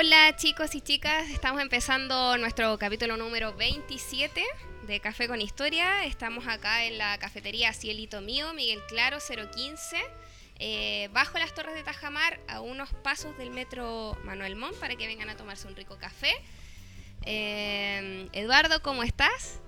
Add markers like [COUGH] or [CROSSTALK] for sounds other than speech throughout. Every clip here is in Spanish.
Hola chicos y chicas, estamos empezando nuestro capítulo número 27 de Café con Historia. Estamos acá en la cafetería Cielito Mío, Miguel Claro 015, eh, bajo las torres de Tajamar, a unos pasos del metro Manuel Montt, para que vengan a tomarse un rico café. Eh, Eduardo, ¿cómo estás?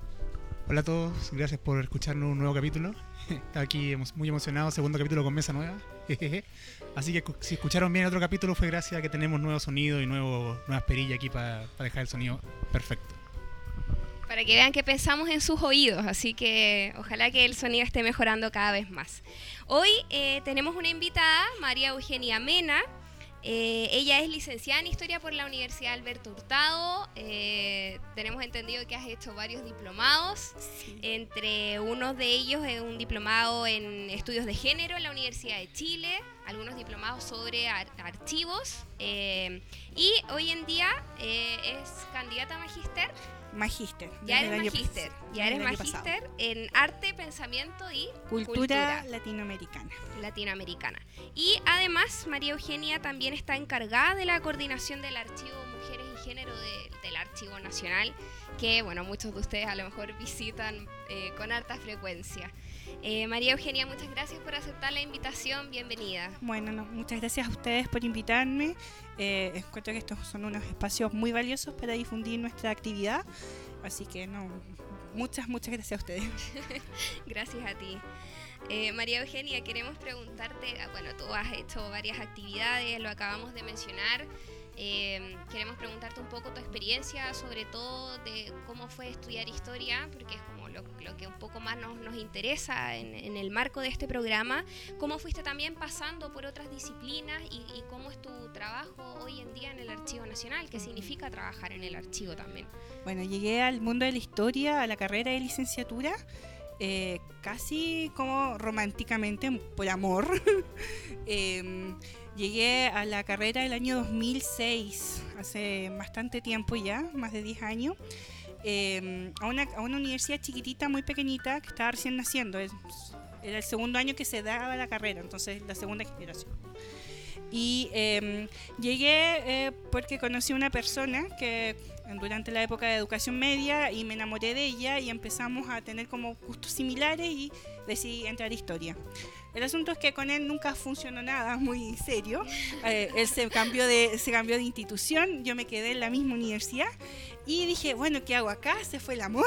Hola a todos, gracias por escucharnos un nuevo capítulo. [LAUGHS] Aquí muy emocionado, segundo capítulo con mesa nueva. [LAUGHS] Así que si escucharon bien el otro capítulo fue gracias a que tenemos nuevo sonido y nuevo, nuevas perillas aquí para dejar el sonido perfecto. Para que vean que pensamos en sus oídos, así que ojalá que el sonido esté mejorando cada vez más. Hoy eh, tenemos una invitada, María Eugenia Mena. Eh, ella es licenciada en Historia por la Universidad Alberto Hurtado. Eh, tenemos entendido que has hecho varios diplomados. Entre unos de ellos es un diplomado en estudios de género en la Universidad de Chile, algunos diplomados sobre ar- archivos. eh, y hoy en día es candidata a magíster Magíster. ya eres magíster, ya eres magíster en arte, pensamiento y Cultura, cultura, latinoamericana. latinoamericana. Y además, María Eugenia también está encargada de la coordinación del archivo Mujeres y Género de- del Archivo Nacional, que bueno, muchos de ustedes a lo mejor visitan eh, con harta frecuencia. Eh, María Eugenia, muchas gracias por aceptar la invitación, bienvenida. Bueno, no, muchas gracias a ustedes por invitarme. Eh, encuentro que estos son unos espacios muy valiosos para difundir nuestra actividad. Así que no, muchas, muchas gracias a ustedes. [LAUGHS] Gracias a ti. Eh, María Eugenia, queremos preguntarte, ah, bueno, tú has hecho varias actividades, lo acabamos de mencionar. eh, queremos preguntarte un poco tu experiencia, sobre todo de cómo fue estudiar historia, porque es como lo, lo que un poco más nos, nos interesa en, en el marco de este programa. ¿Cómo fuiste también pasando por otras disciplinas y, y cómo es tu trabajo hoy en día en el Archivo Nacional? ¿Qué significa trabajar en el archivo también? Bueno, llegué al mundo de la historia, a la carrera de licenciatura, eh, casi como románticamente, por amor. [LAUGHS] Em, llegué a la carrera el año 2006, hace bastante tiempo ya, más de 10 años, em, a, una, a una universidad chiquitita, muy pequeñita, que estaba recién naciendo. Es- era el segundo año que se daba la carrera, entonces la segunda generación. Y em, llegué eh, porque conocí a una persona que durante la época de educación media y me enamoré de ella y empezamos a tener como gustos similares y decidí entrar a historia. El asunto es que con él nunca funcionó nada muy serio. Eh, él se cambió, de, se cambió de institución, yo me quedé en la misma universidad y dije, bueno, ¿qué hago acá? Se fue el amor.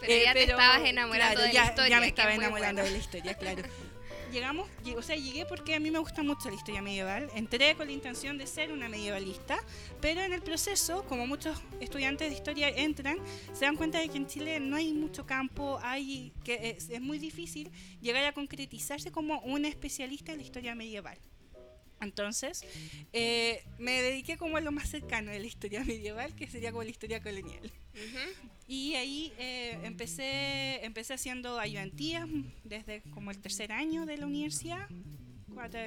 Pero Eh, ya te pero, estabas enamorando claro, de la ya- historia. Ya me estaba enamorando de la historia, claro. Llegamos, lleg- o sea, llegué porque a mí me gusta mucho la historia medieval. Entré con la intención de ser una medievalista, pero en el proceso, como muchos estudiantes de historia entran, se dan cuenta de que en Chile no hay mucho campo, hay que es, muy difícil llegar a concretizarse como un especialista en la historia medieval. Entonces, eh, me dediqué como a lo más cercano de la historia medieval, que sería como la historia colonial. Ujú. Y ahí eh, empecé, empecé haciendo ayudantías desde como el tercer año de la universidad,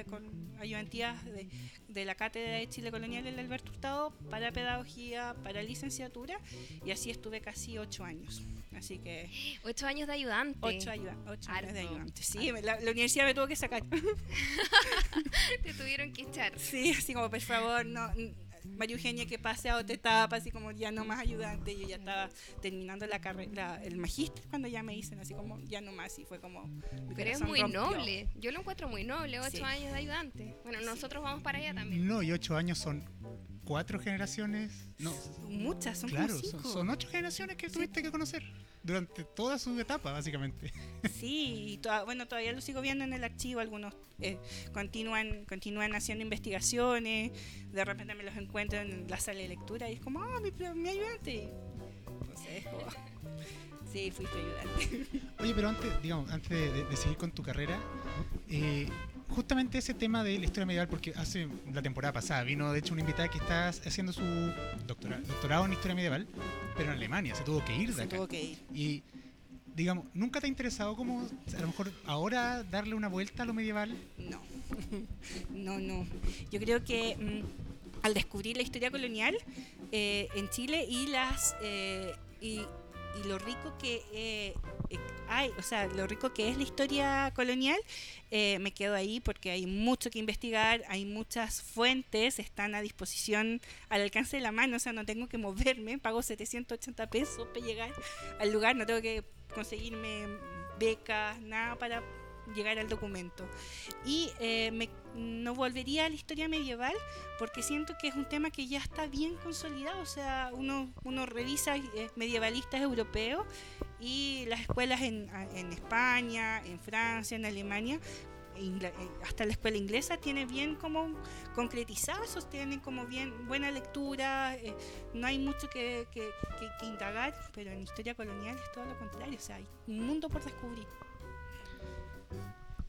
con ayudantías de, de la Cátedra de Chile Colonial en el Alberto Hurtado para pedagogía, para licenciatura, y así estuve casi ocho años. Así que Ocho años de ayudante. ocho, ayuda- ocho años de ayudante. Sí, la universidad me tuvo que sacar. [LAUGHS] Te tuvieron que echar. Sí, así como, por favor, no... María Eugenia que pase a otra etapa, así como ya no más ayudante, yo ya estaba terminando la carrera, el magíster cuando ya me dicen así como ya no más y fue como mi Pero es muy rompió. noble. Yo lo encuentro muy noble, ocho Sí. años de ayudante. Bueno, nosotros vamos para allá también. No, y ocho años son cuatro generaciones. No, Son muchas, son claro, como cinco. son ocho generaciones que tuviste que conocer durante toda su etapa, básicamente. [LAUGHS] Sí, y toda- bueno, todavía lo sigo viendo en el archivo, algunos eh, continúan, continúan haciendo investigaciones, de repente me los encuentro en la sala de lectura y es como, ah, mi, mi ayudante. Entonces, como, [LAUGHS] sí, fuiste ayudante. Oye, pero antes, digamos, antes de, de- de seguir con tu carrera, eh, justamente ese tema de la historia medieval, porque hace la temporada pasada vino de hecho una invitada que está haciendo su doctora- doctorado en historia medieval, pero en Alemania, se tuvo que ir de Se acá. tuvo que ir. Y digamos, ¿nunca te ha interesado como a lo mejor ahora darle una vuelta a lo medieval? No, [LAUGHS] no, no. Yo creo que mm, al descubrir la historia colonial eh, en Chile y las eh, y, y lo rico que eh, hay, o sea, lo rico que es la historia colonial, eh, me quedo ahí porque hay mucho que investigar, hay muchas fuentes, están a disposición al alcance de la mano, o sea, no tengo que moverme, [LAUGHS] pago 780 pesos para llegar al lugar, no tengo que conseguirme becas, nada para llegar al documento. Y eh, me- no volvería a la historia medieval porque siento que es un tema que ya está bien consolidado. O sea, uno, uno revisa eh, medievalistas europeos y las escuelas en, en España, en Francia, en Alemania. ingla- eh, hasta la escuela inglesa tiene bien como concretizado eso, tienen como bien buena lectura, eh, no hay mucho que, que- que- que indagar, pero en historia colonial es todo lo contrario, o sea, hay un mundo por descubrir.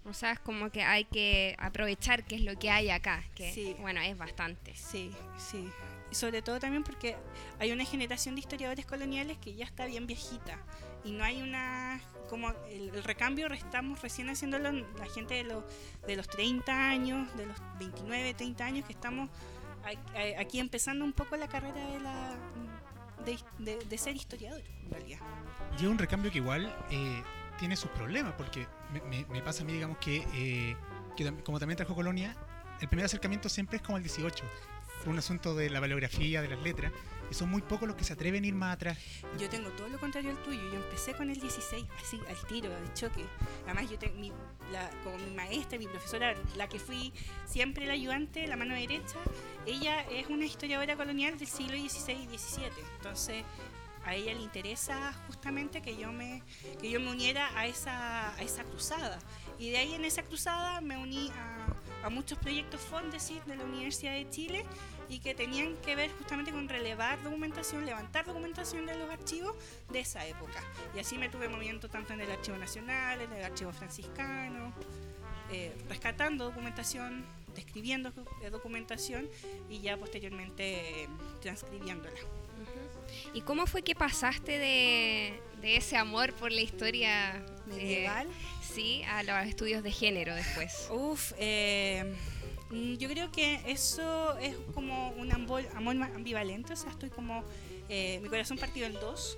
O sea, es como que hay que aprovechar qué es lo que hay acá, que Sí. bueno, es bastante. Sí, sí. Y sobre todo también porque hay una generación de historiadores coloniales que ya está bien viejita. Y no hay una. Como el, el recambio estamos recién haciéndolo la gente de los, de los 30 años, de los 29, 30 años, que estamos aquí empezando un poco la carrera de, la, de, de- de ser historiador, en realidad. Y es un recambio que igual eh, tiene sus problemas, porque me, me- me pasa a mí, digamos, que, eh, que como también trajo Colonia, el primer acercamiento siempre es como el 18. Fue un asunto de la paleografía, de las letras, y son muy pocos los que se atreven a ir más atrás. Yo tengo todo lo contrario al tuyo. Yo empecé con el 16, así, al tiro, al choque. Además, yo te- mi, la, como mi maestra, mi profesora, la que fui siempre la ayudante, la mano derecha, ella es una historiadora colonial del siglo XVI y XVII. Entonces, a ella le interesa justamente que yo me, que yo me uniera a esa, a esa cruzada. Y de ahí en esa cruzada me uní a, muchos proyectos Fondesit de la Universidad de Chile y que tenían que ver justamente con relevar documentación, levantar documentación de los archivos de esa época. Y así me tuve moviendo tanto en el Archivo Nacional, en el Archivo Franciscano, eh, rescatando documentación, describiendo eh, documentación y ya posteriormente eh, transcribiéndola. ¿Y cómo fue que pasaste de, de ese amor por la historia eh, Medieval. sí, a los estudios de género después? Uf, eh, mm, yo creo que eso es como un amor ambivalente, o sea, estoy como, eh, mi corazón partido en dos.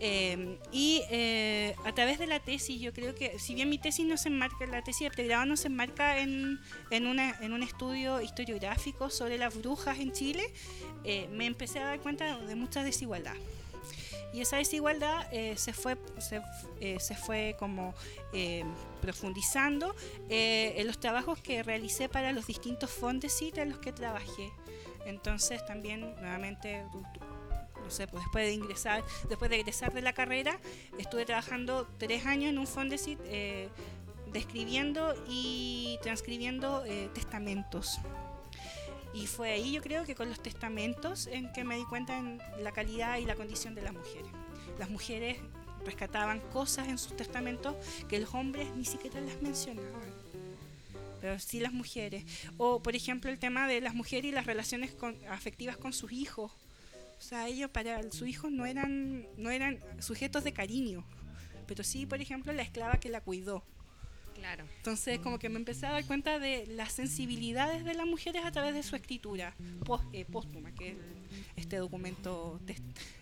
Eh, y eh, a través de la tesis, yo creo que, si bien mi tesis no se enmarca, la tesis de pregrado no se enmarca en, en, una, en un estudio historiográfico sobre las brujas en Chile, eh, me empecé a dar cuenta de mucha desigualdad. Y esa desigualdad eh, se, fue, se, eh, se fue como eh, profundizando en los trabajos que realicé para los distintos fondesit en los que trabajé. Entonces también nuevamente, no sé, pues después de ingresar, después de egresar de la carrera, estuve trabajando tres años en un fondesit eh, describiendo y transcribiendo eh, testamentos. Y fue ahí yo creo que con los testamentos en que me di cuenta en la calidad y la condición de las mujeres. Las mujeres rescataban cosas en sus testamentos que los hombres ni siquiera las mencionaban. Pero sí las mujeres. O por ejemplo el tema de las mujeres y las relaciones con- afectivas con sus hijos. O sea, ellos para sus hijos no eran, no eran sujetos de cariño. Pero sí, por ejemplo, la esclava que la cuidó. Claro. Entonces, como que me empecé a dar cuenta de las sensibilidades de las mujeres a través de su escritura eh, póstuma, que es este documento,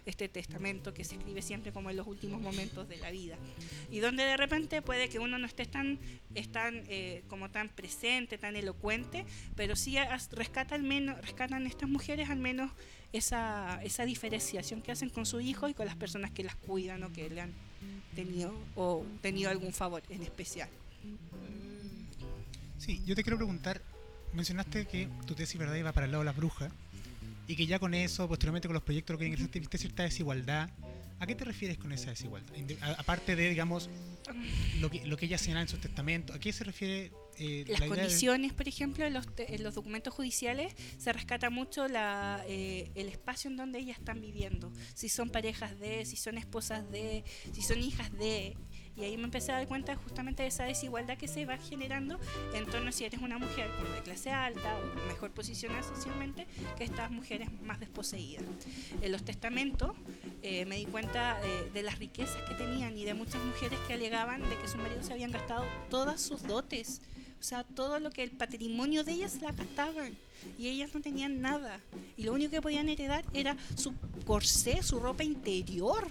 este testamento que se escribe siempre como en los últimos momentos de la vida. Y donde de repente puede que uno no esté tan, tan, eh, como tan presente, tan elocuente, pero sí rescata al menos, rescatan estas mujeres al menos esa, esa diferenciación que hacen con su hijo y con las personas que las cuidan o que le han tenido o tenido algún favor en especial. Sí, yo te quiero preguntar, mencionaste que tu tesis verdad iba para el lado de las brujas y que ya con eso, posteriormente con los proyectos que ingresaste, viste cierta desigualdad. ¿A qué te refieres con esa desigualdad? Aparte de, digamos, lo que, lo que ella señala en sus testamentos, ¿a qué se refiere eh, las la idea de- condiciones, por ejemplo, en los, te- en los documentos judiciales se rescata mucho la, eh, el espacio en donde ellas están viviendo. Si son parejas de, si son esposas de, si son hijas de. Y ahí me empecé a dar cuenta justamente de esa desigualdad que se va generando en torno a si eres una mujer como de clase alta o mejor posicionada socialmente que estas mujeres más desposeídas. En los testamentos eh, me di cuenta eh, de las riquezas que tenían y de muchas mujeres que alegaban de que sus maridos se habían gastado todas sus dotes. O sea, todo lo que el patrimonio de ellas la gastaban y ellas no tenían nada. Y lo único que podían heredar era su corsé, su ropa interior.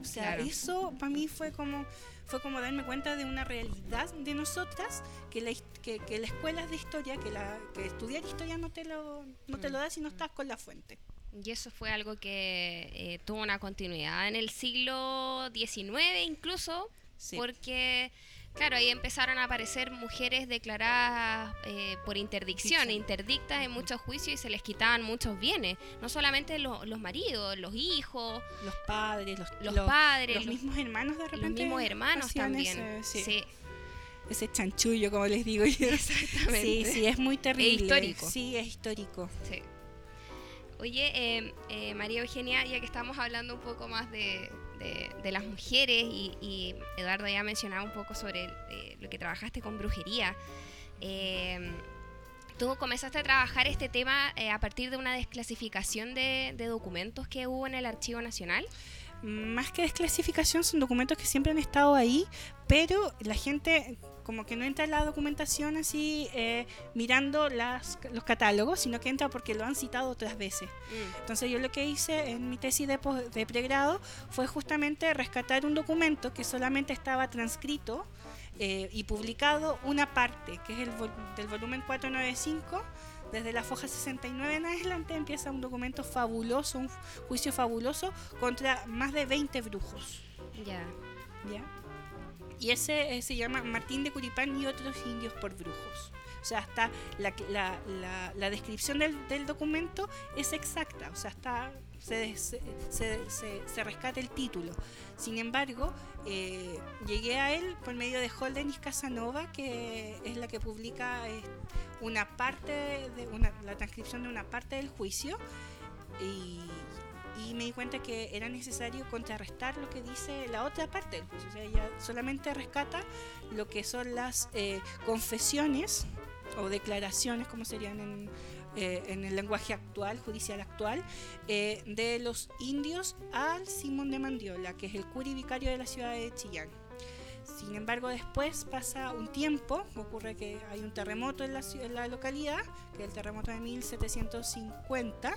O sea, Claro. eso para mí fue como fue como darme cuenta de una realidad de nosotras que la, que, que la escuela de historia, que, la, que estudiar historia no te lo, no te lo da si no estás con la fuente. Y eso fue algo que eh, tuvo una continuidad en el siglo XIX incluso, Sí. porque, claro, ahí empezaron a aparecer mujeres declaradas eh, por interdicción, Dicción. interdictas en muchos juicios y se les quitaban muchos bienes, no solamente lo- los maridos, los hijos, Los padres, los, los, los- padres, los los, mismos hermanos de los repente. mismos hermanos también. ese- sí, sí, ese chanchullo, como les digo yo. [LAUGHS] exactamente. Sí, sí, es muy terrible. histórico. Sí, es histórico. Sí. Oye, eh, eh, María Eugenia, ya que estamos hablando un poco más de, de- las mujeres y, y Eduardo ya mencionaba un poco sobre eh, lo que trabajaste con brujería, eh, tú comenzaste a trabajar este tema eh, a partir de una desclasificación de, de documentos que hubo en el Archivo Nacional. Más que desclasificación, son documentos que siempre han estado ahí, pero la gente como que no entra en la documentación así eh, mirando las, los catálogos, sino que entra porque lo han citado otras veces. Entonces yo lo que hice en mi tesis de, de pregrado fue justamente rescatar un documento que solamente estaba transcrito eh, y publicado una parte, que es el vol- del volumen 495. Desde la foja 69 en adelante empieza un documento fabuloso, un juicio fabuloso contra más de 20 brujos. Ya. ¿ya? Y ese eh, se llama Martín de Curipán y otros indios por brujos. O sea, está la, la- la- la descripción del, del documento es exacta, o sea, está se, se, se- se- rescata el título. Sin embargo, eh, llegué a él por medio de Holdenis Casanova, que es la que publica eh, una parte de una, la transcripción de una parte del juicio y, y me di cuenta que era necesario contrarrestar lo que dice la otra parte del juicio. O sea, ella solamente rescata lo que son las eh, confesiones o declaraciones, como serían en, eh, en el lenguaje actual, judicial actual, eh, de los indios al Simón de Mandiola, que es el curi vicario de la ciudad de Chillán. Sin embargo, después pasa un tiempo, ocurre que hay un terremoto en la, en la localidad, que es el terremoto de 1750,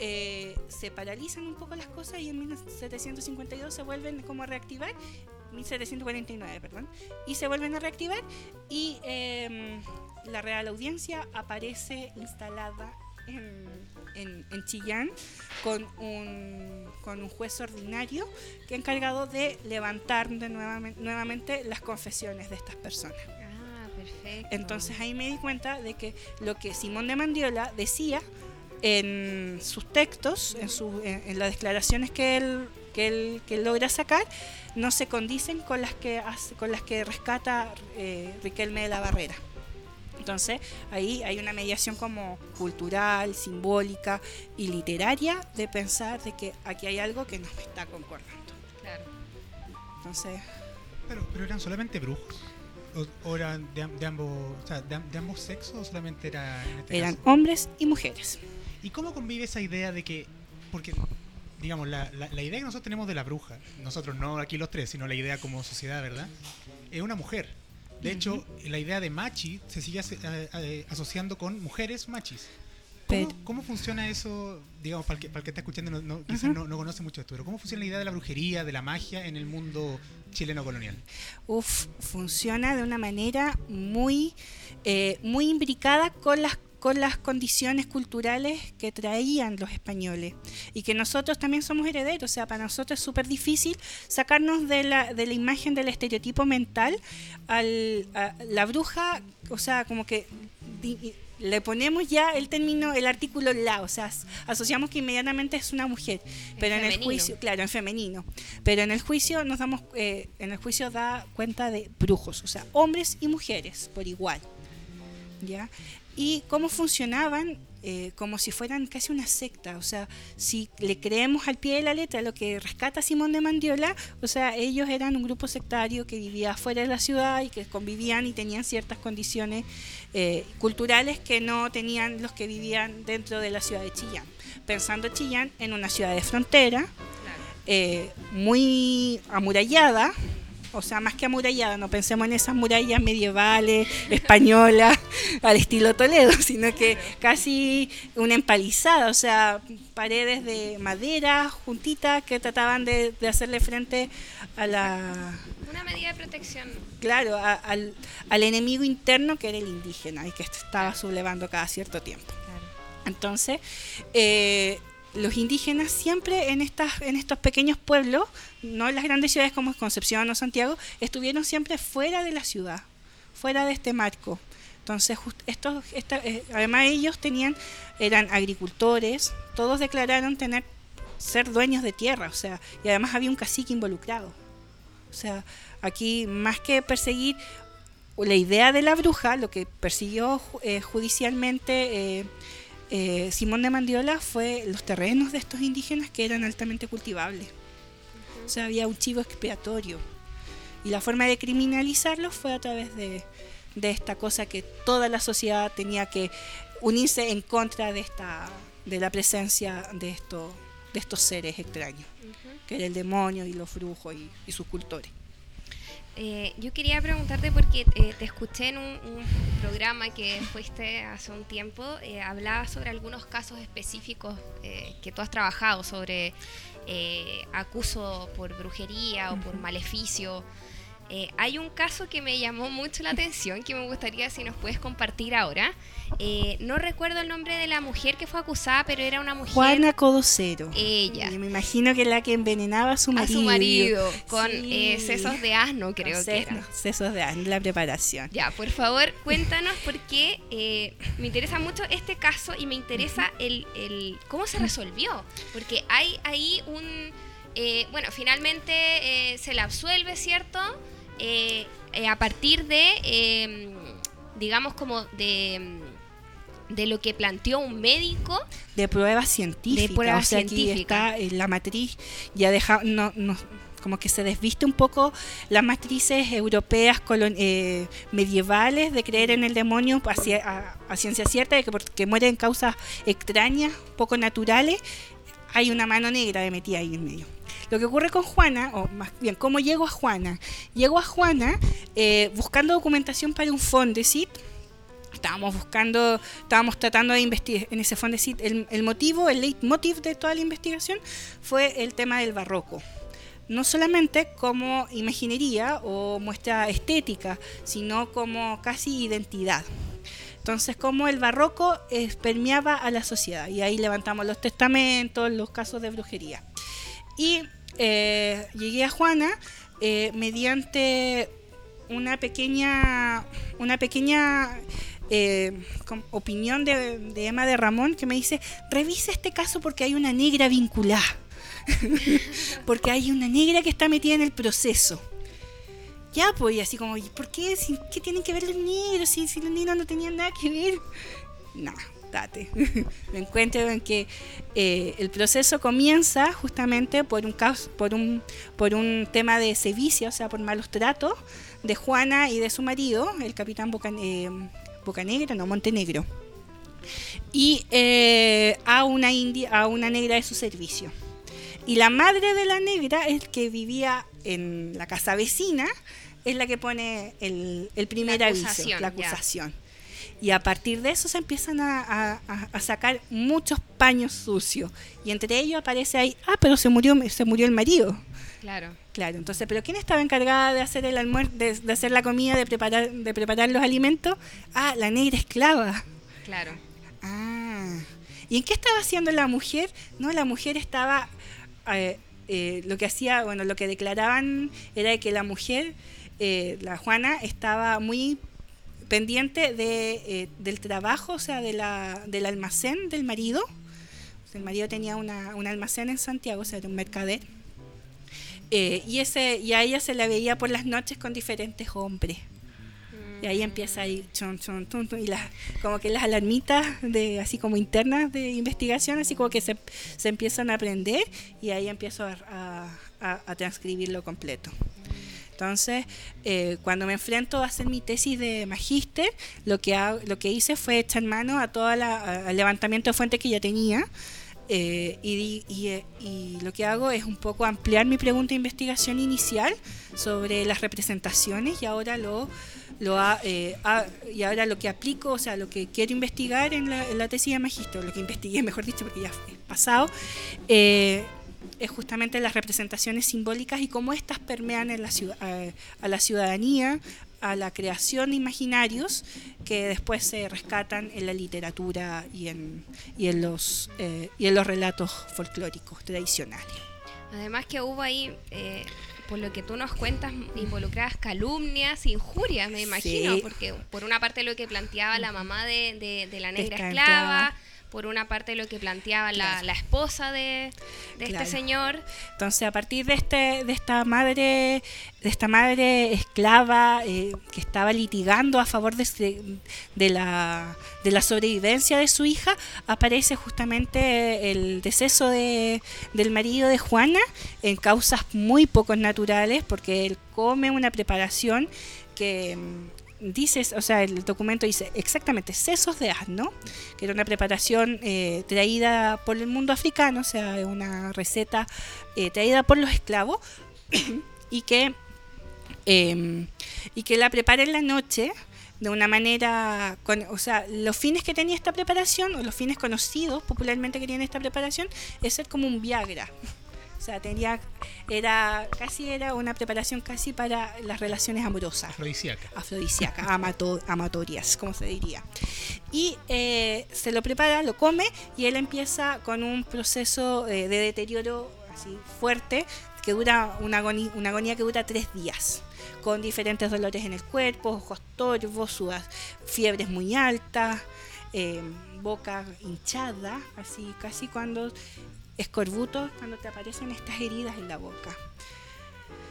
eh, se paralizan un poco las cosas y en 1752 se vuelven como a reactivar, 1749, perdón, y se vuelven a reactivar y eh, la Real Audiencia aparece instalada en, en- en Chillán con un, con un juez ordinario que encargado de levantar de nuevamente, nuevamente las confesiones de estas personas. Ah, perfecto. Entonces ahí me di cuenta de que lo que Simón de Mandiola decía en sus textos, en, su- en- en las declaraciones que él, que, él, que él logra sacar, no se condicen con las que, hace- con las que rescata eh, Riquelme de la Barrera. Entonces ahí hay una mediación como cultural, simbólica y literaria de pensar de que aquí hay algo que no me está concordando. Claro. Entonces, Pero, pero eran solamente brujos. O, o eran de, am- de ambos, o sea, de, am- de ambos sexos o solamente era en este eran caso? hombres y mujeres. ¿Y cómo convive esa idea de que, porque, digamos, la, la- la idea que nosotros tenemos de la bruja, nosotros no aquí los tres, sino la idea como sociedad, ¿verdad? Es una mujer. De hecho, la idea de machi se sigue aso- asociando con mujeres machis. ¿Cómo, cómo funciona eso, digamos, para el que, para el que está escuchando, no, no- quizás Ujú. no, no conoce mucho esto, pero cómo funciona la idea de la brujería, de la magia en el mundo chileno colonial? Uf, funciona de una manera muy, eh, muy imbricada con las con las condiciones culturales que traían los españoles y que nosotros también somos herederos, o sea, para nosotros es súper difícil sacarnos de la, de la imagen del estereotipo mental al, a la bruja, o sea, como que le ponemos ya el término, el artículo la, o sea, as- asociamos que inmediatamente es una mujer, pero en el juicio, claro, en femenino, pero en el juicio nos damos, eh, en el juicio da cuenta de brujos, o sea, hombres y mujeres por igual. ¿ya? Y cómo funcionaban eh, como si fueran casi una secta, o sea, si le creemos al pie de la letra lo que rescata Simón de Mandiola, o sea, ellos eran un grupo sectario que vivía fuera de la ciudad y que convivían y tenían ciertas condiciones eh, culturales que no tenían los que vivían dentro de la ciudad de Chillán. Pensando Chillán en una ciudad de frontera, eh, muy amurallada, o sea, más que amurallada, no pensemos en esas murallas medievales, españolas, [LAUGHS] al estilo Toledo, [LAUGHS] sino que casi una empalizada, o sea, paredes de madera juntitas que trataban de, hacerle frente a la... Una medida de protección. Claro, al, al, enemigo interno que era el indígena y que estaba sublevando cada cierto tiempo. Entonces, eh, los indígenas siempre en, estas, en estos pequeños pueblos, no en las grandes ciudades como Concepción o Santiago, estuvieron siempre fuera de la ciudad, fuera de este marco. Entonces, estos, eh, además ellos tenían, eran agricultores, todos declararon tener ser dueños de tierra, o sea, y además había un cacique involucrado. O sea, aquí más que perseguir la idea de la bruja, lo que persiguió eh, judicialmente eh, eh, Simón de Mandiola fue los terrenos de estos indígenas que eran altamente cultivables. O sea, había un chivo expiatorio. Y la forma de criminalizarlos fue a través de, esta cosa que toda la sociedad tenía que unirse en contra de esta de la presencia de estos de estos seres extraños, que era el demonio y los brujos y sus cultores. Eh, yo quería preguntarte porque eh, te escuché en un, programa que fuiste hace un tiempo, eh, hablabas sobre algunos casos específicos eh, que tú has trabajado sobre acuso por brujería o por maleficio. Eh, hay un caso que me llamó mucho la atención, que me gustaría si nos puedes compartir ahora. Eh, no recuerdo el nombre de la mujer que fue acusada, pero era una mujer... Juana Codocero. Ella. me imagino que la que envenenaba a su marido. A su marido, con eh, sesos de asno, creo que era. Sesos de asno, la preparación. Ya, por favor, cuéntanos porque me interesa mucho este caso y me interesa el, el cómo se resolvió. Porque hay ahí un... bueno, finalmente se la absuelve, ¿cierto? Eh, eh, a partir de, em, digamos, como de de lo que planteó un médico. De pruebas científicas. De pruebas científicas. Aquí está la matriz, ya deja, no, no, como que se desviste un poco las matrices europeas eh, medievales de creer en el demonio a, a, ciencia cierta, de que porque mueren causas extrañas, poco naturales, hay una mano negra de metida ahí en medio. Lo que ocurre con Juana, o más bien, ¿cómo llego a Juana? Llego a Juana eh, buscando documentación para un Fondesit. Estábamos buscando, estábamos tratando de investigar en ese Fondesit. El, el motivo, el leitmotiv de toda la investigación fue el tema del barroco no solamente como imaginería o muestra estética, sino como casi identidad. Entonces, como el barroco permeaba a la sociedad. Y ahí levantamos los testamentos, los casos de brujería. Y eh, llegué a Juana eh, mediante una pequeña, una pequeña eh, opinión de, Emma de Ramón que me dice, revisa este caso porque hay una negra vinculada. [LAUGHS] porque hay una negra que está metida en el proceso. Ya, pues, y así como, ¿por qué? ¿Qué tienen que ver los negros? Si, si los negros no tenían nada que ver. No, [LAUGHS] me encuentro en que eh, el proceso comienza justamente por un, caos, por, un, por un tema de sevicia, o sea, por malos tratos de Juana y de su marido, el capitán eh, Bocanegra, no, Montenegro, y eh, a, una india, a una negra de su servicio. Y la madre de la negra, el que vivía en la casa vecina, es la que pone el, primer aviso, la acusación. Y a partir de eso se empiezan a, sacar muchos paños sucios. Y entre ellos aparece ahí, ah, pero se murió, se murió el marido. Claro. Claro, entonces, ¿pero quién estaba encargada de hacer el almuerzo, de, hacer la comida, de preparar, de preparar los alimentos? Ah, la negra esclava. Claro. Ah. ¿Y en qué estaba haciendo la mujer? No, la mujer estaba, eh, eh, lo que hacía, bueno, lo que declaraban era que la mujer, eh, la Juana, estaba muy pendiente de, eh, del trabajo, o sea, de la, del almacén del marido. El marido tenía una, un almacén en Santiago, o sea, era un mercader. Eh, y, ese, y a ella se la veía por las noches con diferentes hombres. Y ahí empieza ahí, chon, chon, chon, y las, como que las alarmitas de, así como internas de investigación, así como que se, se empiezan a aprender y ahí empiezo a- a- a transcribirlo completo. Entonces, eh, cuando me enfrento a hacer mi tesis de magíster, lo que, lo que hice fue echar mano a todo el levantamiento de fuentes que ya tenía. eh, y, y, eh, y lo que hago es un poco ampliar mi pregunta de investigación inicial sobre las representaciones y ahora lo, lo ha- eh, ha- y ahora lo que aplico, o sea, lo que quiero investigar en la, en la tesis de magíster, lo que investigué, [LAUGHS] mejor dicho, porque ya es pasado, eh, es justamente las representaciones simbólicas y cómo éstas permean en la ciudad, a, a la ciudadanía, a la creación de imaginarios que después se rescatan en la literatura y en, y en, los, eh, y en los relatos folclóricos tradicionales. Además que hubo ahí, eh, por lo que tú nos cuentas, involucradas calumnias, injurias, me imagino, Sí. porque por una parte lo que planteaba la mamá de, de- de la negra esclava. Por una parte lo que planteaba la, Claro. la esposa de, de Claro. este señor. Entonces, a partir de este, de esta madre, de esta madre esclava eh, que estaba litigando a favor de, de la, de la sobrevivencia de su hija, aparece justamente el deceso de, del marido de Juana en causas muy poco naturales, porque él come una preparación que mm, dice, o sea, el documento dice exactamente sesos de asno, que era una preparación eh, traída por el mundo africano, o sea, una receta eh, traída por los esclavos [COUGHS] y que eh, y que la prepara en la noche de una manera, con, o sea, los fines que tenía esta preparación, o los fines conocidos popularmente que tiene esta preparación, es ser como un Viagra. O sea, tenía, era, casi era una preparación casi para las relaciones amorosas Afrodisíaca. afrodisíacas, [LAUGHS] amato- amatorias, como se diría. Y eh, se lo prepara, lo come y él empieza con un proceso eh, de deterioro así fuerte que dura una agonía, una agonía que dura tres días con diferentes dolores en el cuerpo, ojos torvos, sudas, fiebres muy altas, eh, boca hinchada, así casi cuando escorbuto, cuando te aparecen estas heridas en la boca.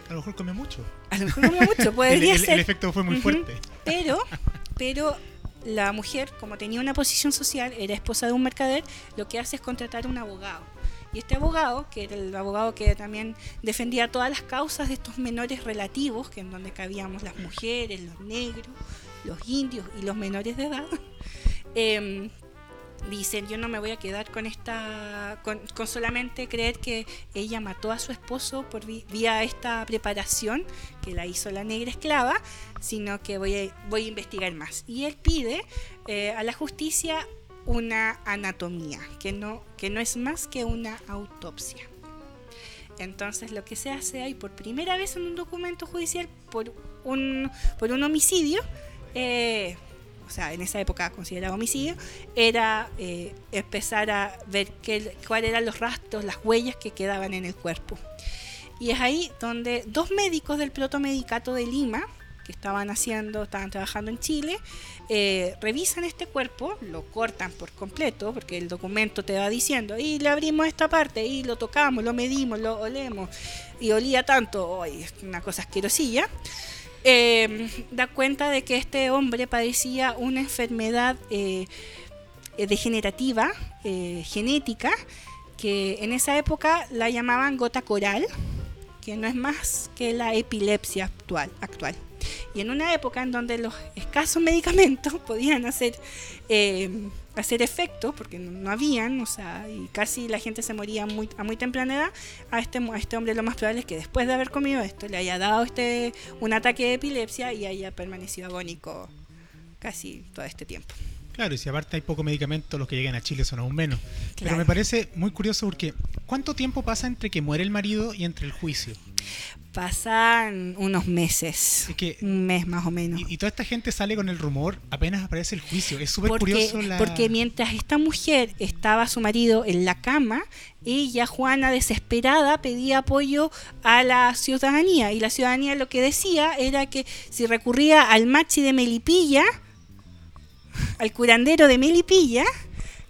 A lo mejor come mucho. A lo mejor comió mucho, El, [LAUGHS] podría el- ser. el efecto fue muy fuerte. Pero, [LAUGHS] pero la mujer, como tenía una posición social, era esposa de un mercader, lo que hace es contratar un abogado. Y este abogado, que era el abogado que también defendía todas las causas de estos menores relativos, que en donde cabíamos las mujeres, los negros, los indios y los menores de edad, [LAUGHS] em, dicen yo no me voy a quedar con esta con, solamente creer que ella mató a su esposo por vía esta preparación que la hizo la negra esclava sino que voy a, voy a investigar más. Y él pide eh, a la justicia una anatomía que no que no es más que una autopsia. Entonces lo que se hace ahí por primera vez en un documento judicial por un por un homicidio eh, o sea, en esa época considerado homicidio, era eh, empezar a ver qué, cuáles eran los rastros, las huellas que quedaban en el cuerpo. Y es ahí donde dos médicos del protomedicato de Lima, que estaban haciendo, estaban trabajando en Chile, eh, revisan este cuerpo, lo cortan por completo, porque el documento te va diciendo, y le abrimos esta parte, y lo tocamos, lo medimos, lo olemos, y olía tanto, es una cosa asquerosilla eh, da cuenta de que este hombre padecía una enfermedad eh, degenerativa, eh, genética, que en esa época la llamaban gota coral, que no es más que la epilepsia actual. actual. Y en una época en donde los escasos medicamentos [LAUGHS] podían hacer, eh, hacer efecto, porque no, no habían, o sea, y casi la gente se moría muy, a muy temprana edad, a este, a este hombre lo más probable es que después de haber comido esto le haya dado este, un ataque de epilepsia y haya permanecido agónico casi todo este tiempo. Claro, y si aparte hay poco medicamento, los que llegan a Chile son aún menos. Pero me parece muy curioso porque ¿cuánto tiempo pasa entre que muere el marido y entre el juicio? Pasan unos meses, Es que- un mes más o menos. Y, y toda esta gente sale con el rumor apenas aparece el juicio. Es súper curioso la... porque mientras esta mujer estaba su marido en la cama, ella, Juana, desesperada, pedía apoyo a la ciudadanía. Y la ciudadanía lo que decía era que si recurría al machi de Melipilla, al curandero de Melipilla,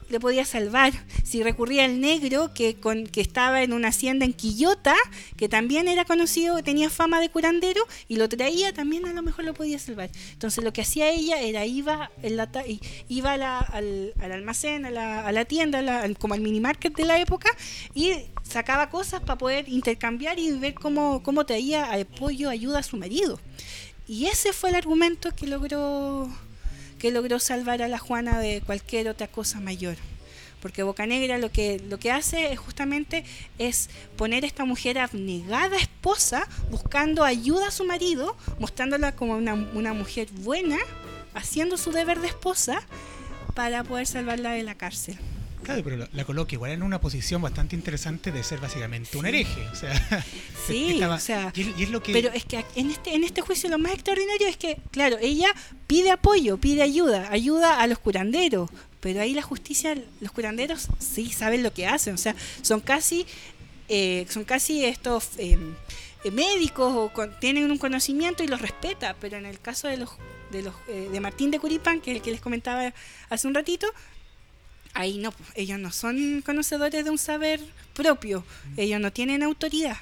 le podía salvar. Si recurría al negro, que, con, que estaba en una hacienda en Quillota, que también era conocido, tenía fama de curandero, y lo traía, también a lo mejor lo podía salvar. Entonces lo que hacía ella era iba, en la, iba al, almacén, a la, a la tienda, como al mini market de la época, y sacaba cosas para poder intercambiar y ver cómo, cómo traía apoyo, ayuda a su marido. Y ese fue el argumento que logró que logró salvar a la Juana de cualquier otra cosa mayor. Porque Bocanegra lo que, lo que hace es justamente es poner a esta mujer abnegada esposa, buscando ayuda a su marido, mostrándola como una, una mujer buena, haciendo su deber de esposa para poder salvarla de la cárcel. Claro, pero la, coloca igual en una posición bastante interesante de ser básicamente un hereje. O sea, [LAUGHS] sí, o sea, pero es que en este, en este juicio lo más extraordinario es que, claro, ella pide apoyo, pide ayuda, ayuda a los curanderos, pero ahí la justicia, los curanderos sí saben lo que hacen, o sea, son casi, eh, son casi estos em, eh, médicos o tienen un conocimiento y los respeta, pero en el caso de los de los eh, de Martín de Curipán, que es el que les comentaba hace un ratito, ahí no, ellos no son conocedores de un saber propio, ellos no tienen autoridad.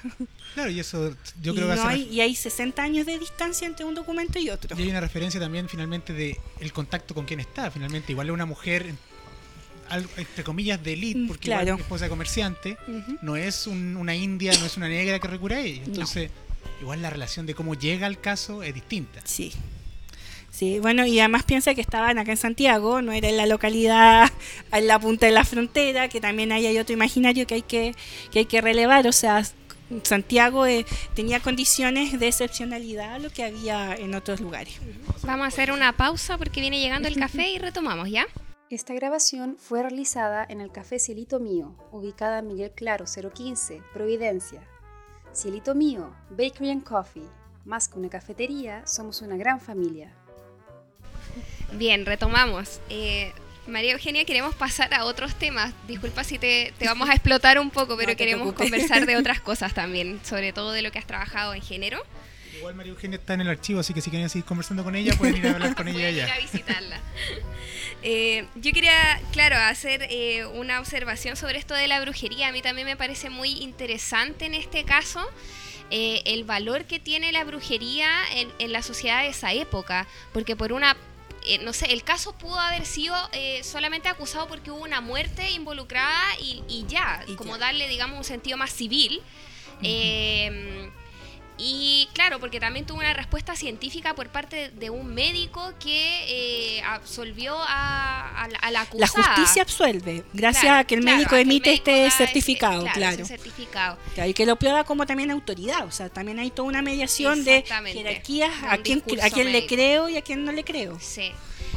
Claro, y eso yo creo que no hay, Y hay 60 años de distancia entre un documento y otro. Y hay una referencia también finalmente de el contacto con quien está, finalmente, igual es una mujer entre comillas de elite, mm, porque claro. igual esposa de comerciante, no es una india, no es una negra que recurre a ella. Entonces, igual la relación de cómo llega al caso es distinta. Sí. Sí, bueno, y además piensa que estaban acá en Santiago, no era en la localidad, [LAUGHS] en la punta de la frontera, que también ahí hay otro imaginario que hay que, que, hay que relevar, o sea, Santiago eh, tenía condiciones de excepcionalidad a lo que había en otros lugares. Vamos a hacer una pausa porque viene llegando el café y retomamos, ¿ya? Esta grabación fue realizada en el Café Cielito Mío, ubicada en Miguel Claro 015, Providencia. Cielito Mío, Bakery and Coffee. Más que una cafetería, somos una gran familia. Bien, retomamos. Eh, María Eugenia, queremos pasar a otros temas. Disculpa si te, vamos a explotar un poco, pero queremos conversar de otras [LAUGHS] cosas también, sobre todo de lo que has trabajado en género. Igual María Eugenia está en el archivo, así que si quieren seguir conversando con ella, pueden ir a hablar con [LAUGHS] ella allá. Ir a visitarla. [LAUGHS] Eh, yo quería, claro, hacer eh, una observación sobre esto de la brujería. A mí también me parece muy interesante en este caso. el valor que tiene la brujería en, en, la sociedad de esa época, porque por una eh, no sé, el caso pudo haber sido eh, solamente acusado porque hubo una muerte involucrada y, ya, como darle, digamos, un sentido más civil. Y claro, porque también tuvo una respuesta científica por parte de un médico que eh, absolvió a, la acusada. La justicia absuelve, gracias a que el médico emite este certificado, claro. certificado. y que lo prueba como también autoridad, o sea, también hay toda una mediación de jerarquías a quién, a quién le creo y a quién no le creo. Sí.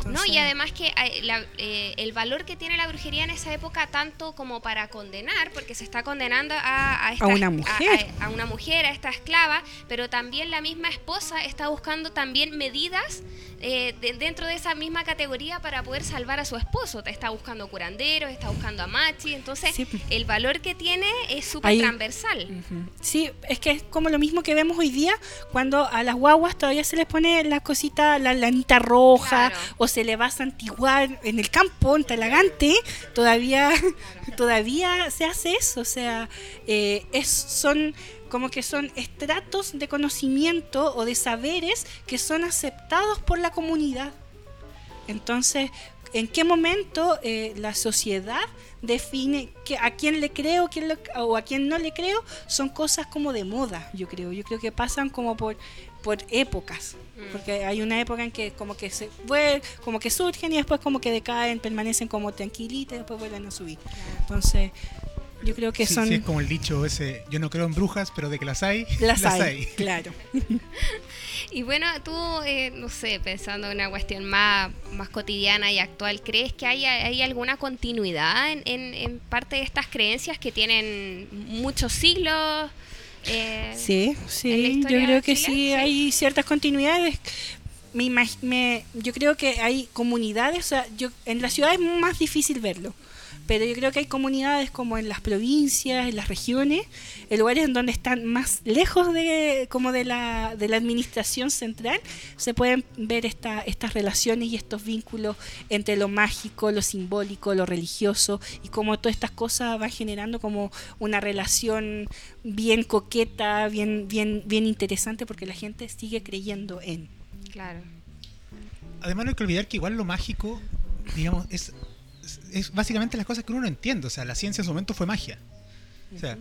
No, y además que eh, eh, el valor que tiene la brujería en esa época, tanto como para condenar, porque se está condenando a, esta, una mujer. A, una mujer, a esta esclava, pero también la misma esposa está buscando también medidas eh, dentro de esa misma categoría para poder salvar a su esposo. Está buscando curanderos, está buscando a machi, entonces el valor que tiene es súper transversal. Sí, es que es como lo mismo que vemos hoy día cuando a las guaguas todavía se les pone la cosita, la lanita roja, o se le va a santiguar en el campo, en Talagante, todavía, [LAUGHS] todavía se hace eso, o sea, eh, es, son como que son estratos de conocimiento o de saberes que son aceptados por la comunidad. Entonces, ¿en qué momento eh, la sociedad define que a quién le creo quién o a quién no le creo? Son cosas como de moda, yo creo. Yo creo que pasan como por, por épocas. Mm. Porque hay una época en que como que se como que surgen y después como que decaen, permanecen como tranquilitas y después vuelven a subir. Entonces, yo creo que son. Sí, es como el dicho ese: yo no creo en brujas, pero de que las hay, [LAUGHS] las, hay, [LAUGHS] Claro. [LAUGHS] y bueno, tú, eh, no sé, pensando en una cuestión más, más cotidiana y actual, ¿crees que hay, hay alguna continuidad en, en, parte de estas creencias que tienen muchos siglos? Eh, sí, sí, yo creo que sí, hay ciertas continuidades. Me, me- yo creo que hay comunidades, o sea, yo, en la ciudad es más difícil verlo, pero yo creo que hay comunidades como en las provincias, en las regiones, en lugares en donde están más lejos de como de la, de la administración central, se pueden ver esta, estas relaciones y estos vínculos entre lo mágico, lo simbólico, lo religioso y cómo todas estas cosas van generando como una relación bien coqueta, bien, bien, bien interesante porque la gente sigue creyendo en. Claro. Además no hay que olvidar que igual lo mágico, digamos, es, es básicamente las cosas que uno no entiende. O sea, la ciencia en su momento fue magia. O sea,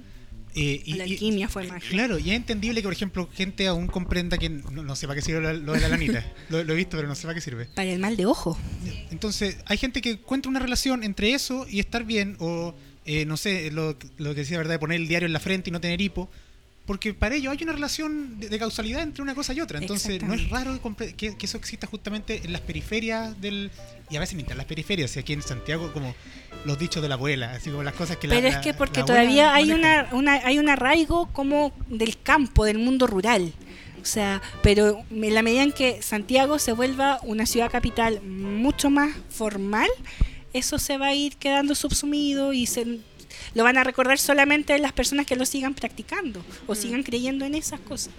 eh, y- la alquimia fue magia. Claro, y es entendible que, por ejemplo, gente aún comprenda que no, no sé para qué sirve lo, lo de la lanita. [LAUGHS] lo, lo he visto, pero no sé para qué sirve. Para el mal de ojo. Entonces, hay gente que encuentra una relación entre eso y estar bien, o eh, no sé, lo, lo que decía, ¿verdad? De poner el diario en la frente y no tener hipo. Porque para ello hay una relación de, de causalidad entre una cosa y otra. Entonces, no es raro que, que eso exista justamente en las periferias del. Y a veces ni en las periferias, aquí en Santiago, como los dichos de la abuela, así como las cosas que la- Pero es que porque todavía hay una, una, hay un arraigo como del campo, del mundo rural. O sea, pero en la medida en que Santiago se vuelva una ciudad capital mucho más formal, eso se va a ir quedando subsumido y se lo van a recordar solamente las personas que lo sigan practicando o sigan creyendo en esas cosas.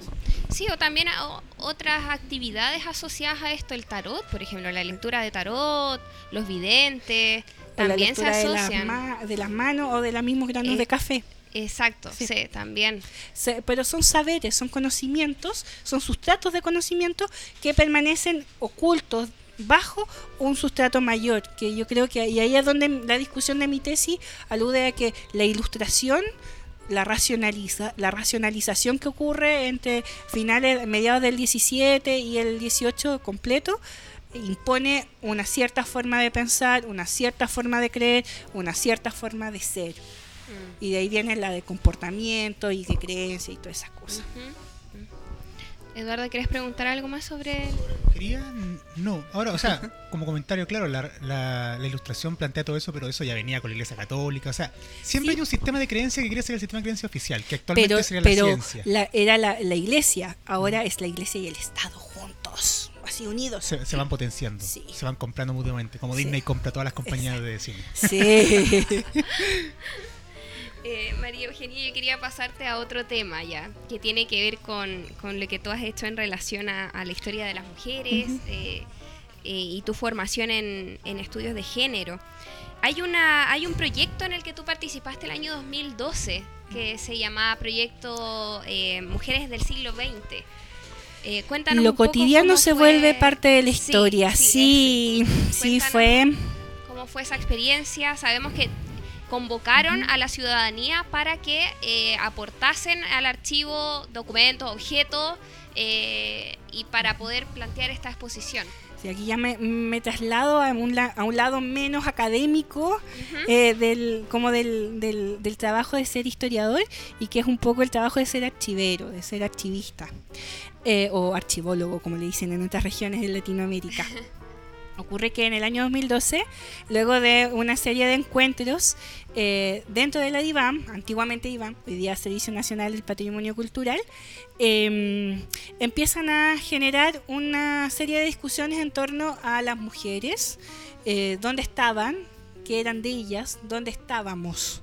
Sí, o también o- otras actividades asociadas a esto, el tarot, por ejemplo, la lectura de tarot, los videntes, también se lectura de las, asocian. de las manos o de los mismos granos Eh, de café. Exacto, Sí. sí, también. Pero son saberes, son conocimientos, son sustratos de conocimiento que permanecen ocultos bajo un sustrato mayor, que yo creo que y ahí es donde la discusión de mi tesis alude a que la ilustración la racionaliza, la racionalización que ocurre entre finales, mediados del 17 y el 18 completo, impone una cierta forma de pensar, una cierta forma de creer, una cierta forma de ser. Mm. Y de ahí viene la de comportamiento y de creencia y todas esas cosas. Eduardo, ¿quieres preguntar algo más sobre Quería, no. Ahora, o sea, [LAUGHS] como comentario, claro, la, la- la ilustración plantea todo eso, pero eso ya venía con la Iglesia Católica. O sea, siempre Sí. hay un sistema de creencia que quiere ser el sistema de creencia oficial, que actualmente Pero, sería pero la ciencia. la- era la, la iglesia, ahora es la iglesia y el Estado juntos, así unidos. Se, se van potenciando, Sí. se van comprando mutuamente, como Sí. Disney compra todas las compañías de cine. Sí. [LAUGHS] [LAUGHS] Eh, María Eugenia, yo quería pasarte a otro tema ya, que tiene que ver con, con lo que tú has hecho en relación a, a la historia de las mujeres eh, eh, y tu formación en, en estudios de género. Hay, una, hay un proyecto en el que tú participaste el año 2012 que se llamaba Proyecto Mujeres del Siglo XX. Eh, cuéntanos Lo un cotidiano se fue- vuelve parte de la Sí, historia. Sí, sí, Cuéntanos fue. cómo fue esa experiencia. Sabemos que convocaron a la ciudadanía para que eh, aportasen al archivo documentos, objetos eh, y para poder plantear esta exposición. Sí, aquí ya me, me traslado a un, la- a un lado menos académico eh, del, como del, del, del trabajo de ser historiador y que es un poco el trabajo de ser archivero, de ser archivista o archivólogo, como le dicen en otras regiones de Latinoamérica. [LAUGHS] Ocurre que en el año 2012, luego de una serie de encuentros eh, dentro de la DIVAM, antiguamente DIVAM, hoy día Servicio Nacional del Patrimonio Cultural, eh, empiezan a generar una serie de discusiones en torno a las mujeres, eh, dónde estaban, qué eran de ellas, dónde estábamos.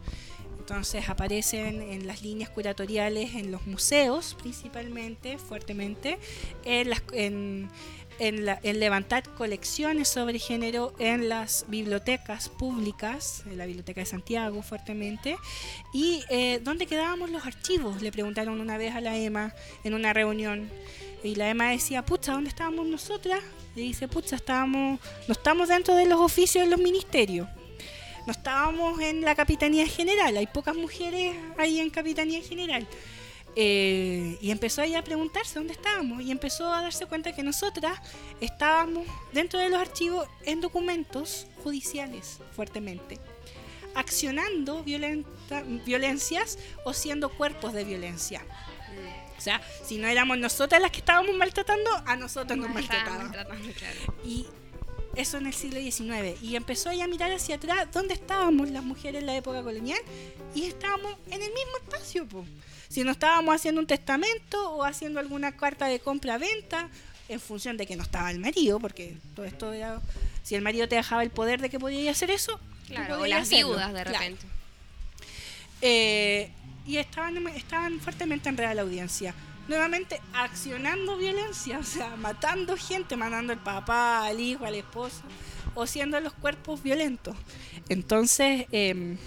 Entonces aparecen en las líneas curatoriales, en los museos principalmente, fuertemente, en, las, en, en, la- en levantar colecciones sobre género en las bibliotecas públicas, en la Biblioteca de Santiago fuertemente, y eh, dónde quedábamos los archivos, le preguntaron una vez a la EMA en una reunión. Y la EMA decía, pucha, ¿dónde estábamos nosotras? Le dice, pucha, estábamos, no estamos dentro de los oficios de los ministerios. No estábamos en la Capitanía General, hay pocas mujeres ahí en Capitanía General. Eh, y empezó ahí a preguntarse dónde estábamos y empezó a darse cuenta que nosotras estábamos dentro de los archivos en documentos judiciales fuertemente, accionando violenta- violencias o siendo cuerpos de violencia. O sea, si no éramos nosotras las que estábamos maltratando, a nosotros nos Estaban maltrataban. claro. Y eso en el siglo XIX. Y empezó ella a mirar hacia atrás dónde estábamos las mujeres en la época colonial y estábamos en el mismo espacio. po. Si no estábamos haciendo un testamento o haciendo alguna carta de compra-venta en función de que no estaba el marido, porque todo esto era, si el marido te dejaba el poder de que podías hacer eso, Claro, o las hacerlo. viudas de Claro. repente. Eh, y estaban, estaban fuertemente enredadas la audiencia. Nuevamente accionando violencia, o sea, matando gente, mandando al papá, al hijo, al esposo, o siendo los cuerpos violentos. Entonces, em,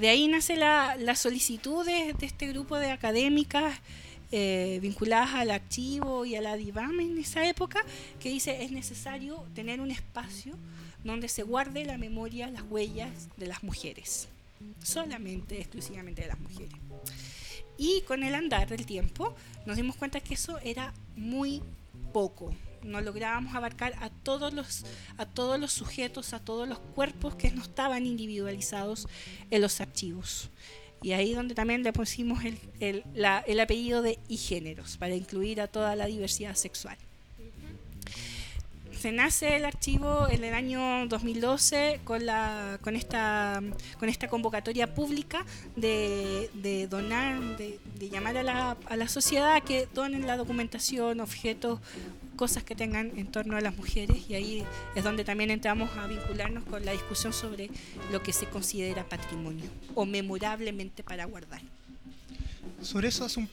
de ahí nace la, la solicitud de, este grupo de académicas eh, vinculadas al archivo y a la DIVAM en esa época, que dice es necesario tener un espacio donde se guarde la memoria, las huellas de las mujeres solamente, exclusivamente de las mujeres. Y con el andar del tiempo nos dimos cuenta que eso era muy poco. No lográbamos abarcar a todos los, a todos los sujetos, a todos los cuerpos que no estaban individualizados en los archivos. Y ahí donde también le pusimos el, el- apellido de y géneros, para incluir a toda la diversidad sexual se nace el archivo en el año 2012 con, la, con, esta, con esta convocatoria pública de, donar, de, de llamar a la, a la sociedad que donen la documentación, objetos, cosas que tengan en torno a las mujeres y ahí es donde también entramos a vincularnos con la discusión sobre lo que se considera patrimonio o memorablemente para guardar. Sobre eso hace un,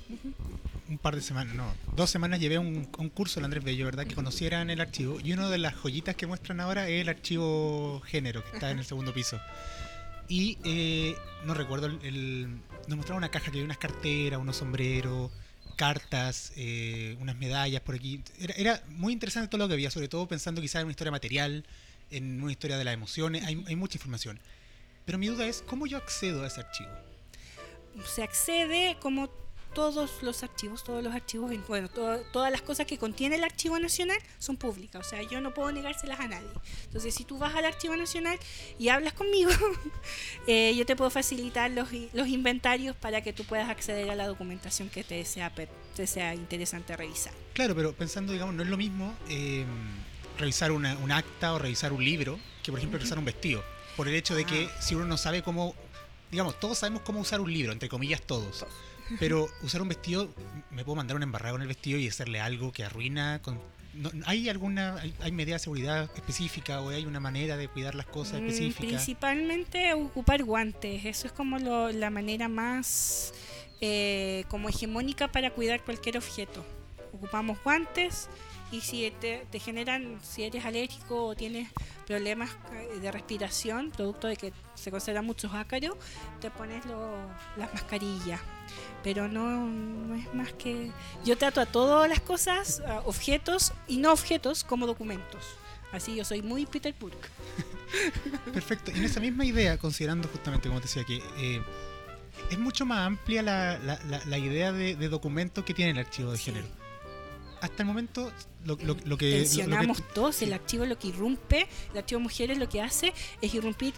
un par de semanas, no, dos semanas llevé un, un curso al Andrés Bello, ¿verdad? Que conocieran el archivo. Y una de las joyitas que muestran ahora es el archivo género, que está en el segundo piso. Y eh, no recuerdo, el, el- nos mostraba una caja que había unas carteras, unos sombreros, cartas, eh, unas medallas por aquí. Era, muy interesante todo lo que había, sobre todo pensando quizás en una historia material, en una historia de las emociones. Hay, hay mucha información. Pero mi duda es, ¿cómo yo accedo a ese archivo? se accede como todos los archivos, todos los archivos, bueno, to- todas las cosas que contiene el Archivo Nacional son públicas, o sea, yo no puedo negárselas a nadie. Entonces, si tú vas al Archivo Nacional y hablas conmigo, [LAUGHS] eh, yo te puedo facilitar los, i- los inventarios para que tú puedas acceder a la documentación que te sea, te sea interesante revisar. Claro, pero pensando, digamos, no es lo mismo eh, revisar una- un acta o revisar un libro que, por ejemplo, revisar un vestido. Por el hecho de que si uno no sabe cómo, digamos, todos sabemos cómo usar un libro, entre comillas todos. Pero usar un vestido, me puedo mandar un embarrado en el vestido y hacerle algo que arruina. Con, no- ¿Hay alguna, hay, hay medida de seguridad específica o hay una manera de cuidar las cosas Mm, específicas? Principalmente ocupar guantes, eso es como lo- la manera más eh, como hegemónica para cuidar cualquier objeto. Ocupamos guantes y si te, te generan, si eres alérgico o tienes problemas de respiración, producto de que se consideran muchos ácaros, te pones lo- las mascarillas. Pero no, no es más que... Yo trato a todas las cosas, objetos y no objetos, como documentos. Así yo soy muy Peter Burke. [LAUGHS] Perfecto. Y en esa misma idea, considerando justamente, como te decía, que eh, es mucho más amplia la, la- la- la idea de, de documento que tiene el archivo de Sí. género. Hasta el momento, lo, lo- lo que... lo tensionamos todos, el archivo lo que irrumpe, el archivo mujeres lo que hace es irrumpir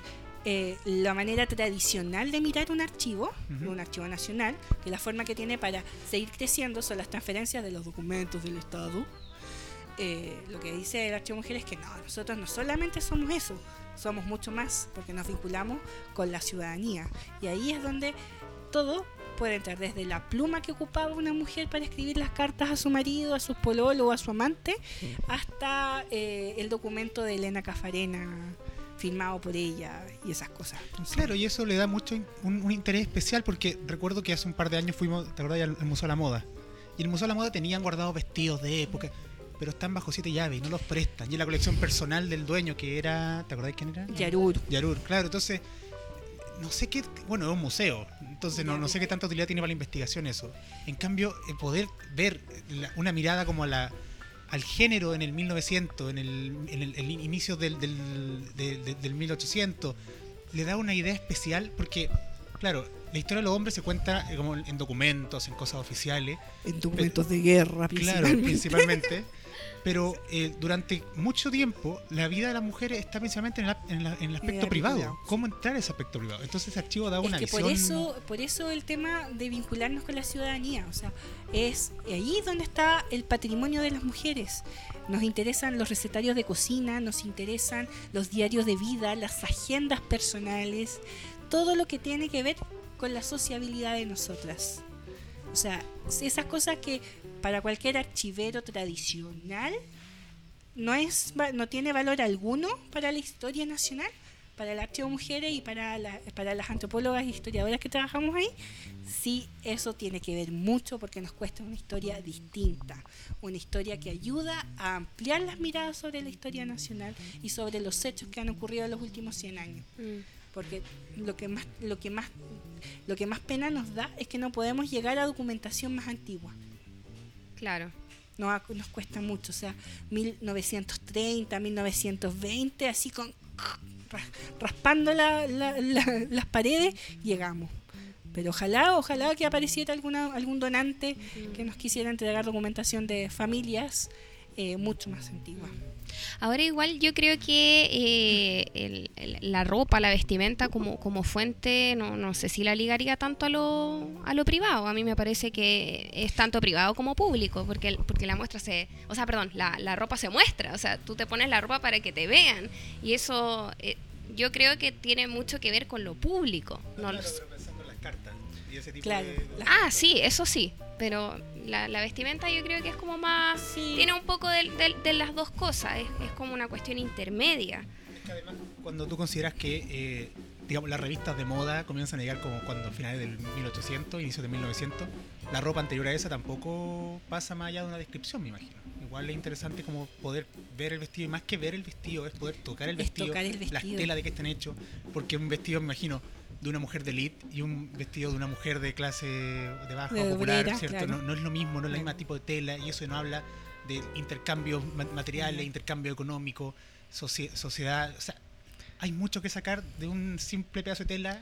eh, la manera tradicional de mirar un archivo, un archivo nacional, que la forma que tiene para seguir creciendo son las transferencias de los documentos del Estado. Eh, lo que dice el archivo mujeres es que no, nosotros no solamente somos eso, somos mucho más, porque nos vinculamos con la ciudadanía. Y ahí es donde todo puede entrar, desde la pluma que ocupaba una mujer para escribir las cartas a su marido, a su pololo o a su amante, hasta eh, el documento de Elena Cafarena firmado por ella y esas cosas. Entonces, Claro, y eso le da mucho un, un interés especial porque recuerdo que hace un par de años fuimos, ¿te acordás? Al, al Museo de la Moda. Y en el Museo de la Moda tenían guardados vestidos de época, pero están bajo siete llaves y no los prestan. Y en la colección personal del dueño, que era, ¿te acordás quién era? Yarur. Yarur, claro, entonces, no sé qué, bueno, es un museo, entonces no, no sé qué tanta utilidad tiene para la investigación eso. En cambio, poder ver la- una mirada como a la, al género en el 1900, en el, en el, el inicio del, del, de- de- del 1800, le da una idea especial porque, claro, la historia de los hombres se cuenta eh, como en documentos, en cosas oficiales, En documentos de guerra, Claro, principalmente. Pero eh, durante mucho tiempo la vida de las mujeres está principalmente en, la- en la- en el aspecto privado. ¿Cómo entrar a ese aspecto privado? Entonces ese archivo da Es una que visión. por eso, por eso el tema de vincularnos con la ciudadanía, o sea, es ahí donde está el patrimonio de las mujeres. Nos interesan los recetarios de cocina, nos interesan los diarios de vida, las agendas personales, todo lo que tiene que ver con la sociabilidad de nosotras. O sea, esas cosas que para cualquier archivero tradicional no, es, no tiene valor alguno para la historia nacional, para el archivo mujeres y para, la- para las antropólogas y historiadoras que trabajamos ahí, sí eso tiene que ver mucho porque nos cuesta una historia distinta, una historia que ayuda a ampliar las miradas sobre la historia nacional y sobre los hechos que han ocurrido en los últimos 100 años Mm. Porque lo que más lo que más lo que más pena nos da es que no podemos llegar a documentación más antigua. Claro. no ha- nos cuesta mucho o sea 1930 1920 así con ras- raspando la- la- la- las paredes llegamos. Pero ojalá ojalá que apareciera alguna algún donante que nos quisiera entregar documentación de familias eh, mucho más antiguas Ahora igual yo creo que eh, el- el- la ropa, la vestimenta como, como fuente, no, no sé si la ligaría tanto a lo, a lo privado. A mí me parece que es tanto privado como público, porque, el- porque la muestra se... O sea, perdón, la, la ropa se muestra. O sea, tú te pones la ropa para que te vean. Y eso eh, yo creo que tiene mucho que ver con lo público. No lo sé. pensando en las cartas y ese tipo Claro, de... Ah, sí, eso sí. Pero la, la vestimenta yo creo que es como más... Sí. Tiene un poco de, de- de las dos cosas. Es, es como una cuestión intermedia. Es que además, cuando tú consideras que, eh, digamos, las revistas de moda comienzan a llegar como cuando a finales del 1800, inicios de 1900, la ropa anterior a esa tampoco pasa más allá de una descripción, me imagino. Igual es interesante como poder ver el vestido, y más que ver el vestido, es poder tocar el Es vestido, tocar el las vestido. telas de que estén hechos, porque un vestido, me imagino, de una mujer de elite y un vestido de una mujer de clase de baja De o popular, obrera, ¿cierto? claro. No, no es lo mismo, no es el mismo tipo de tela y eso no habla de intercambios ma- materiales, intercambio económico, socie- sociedad, o sea, hay mucho que sacar de un simple pedazo de tela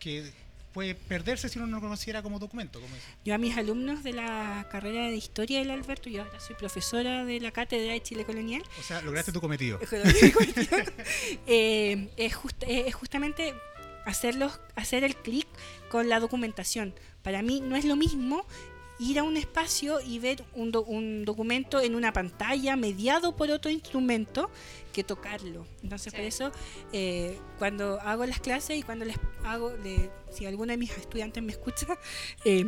que puede perderse si uno no lo considera como documento, como. Yo a mis alumnos de la carrera de Historia del Alberto, yo ahora soy profesora de la Cátedra de Chile Colonial, O sea, lograste tu cometido. [LAUGHS] [LAUGHS] eh, es, just- eh, es justamente hacerlos, hacer el clic con la documentación. Para mí no es lo mismo ir a un espacio y ver un, do- un documento en una pantalla mediado por otro instrumento que tocarlo. Entonces, Sí. por eso, eh, cuando hago las clases y cuando les hago, le- si alguno de mis estudiantes me escucha, [LAUGHS] eh,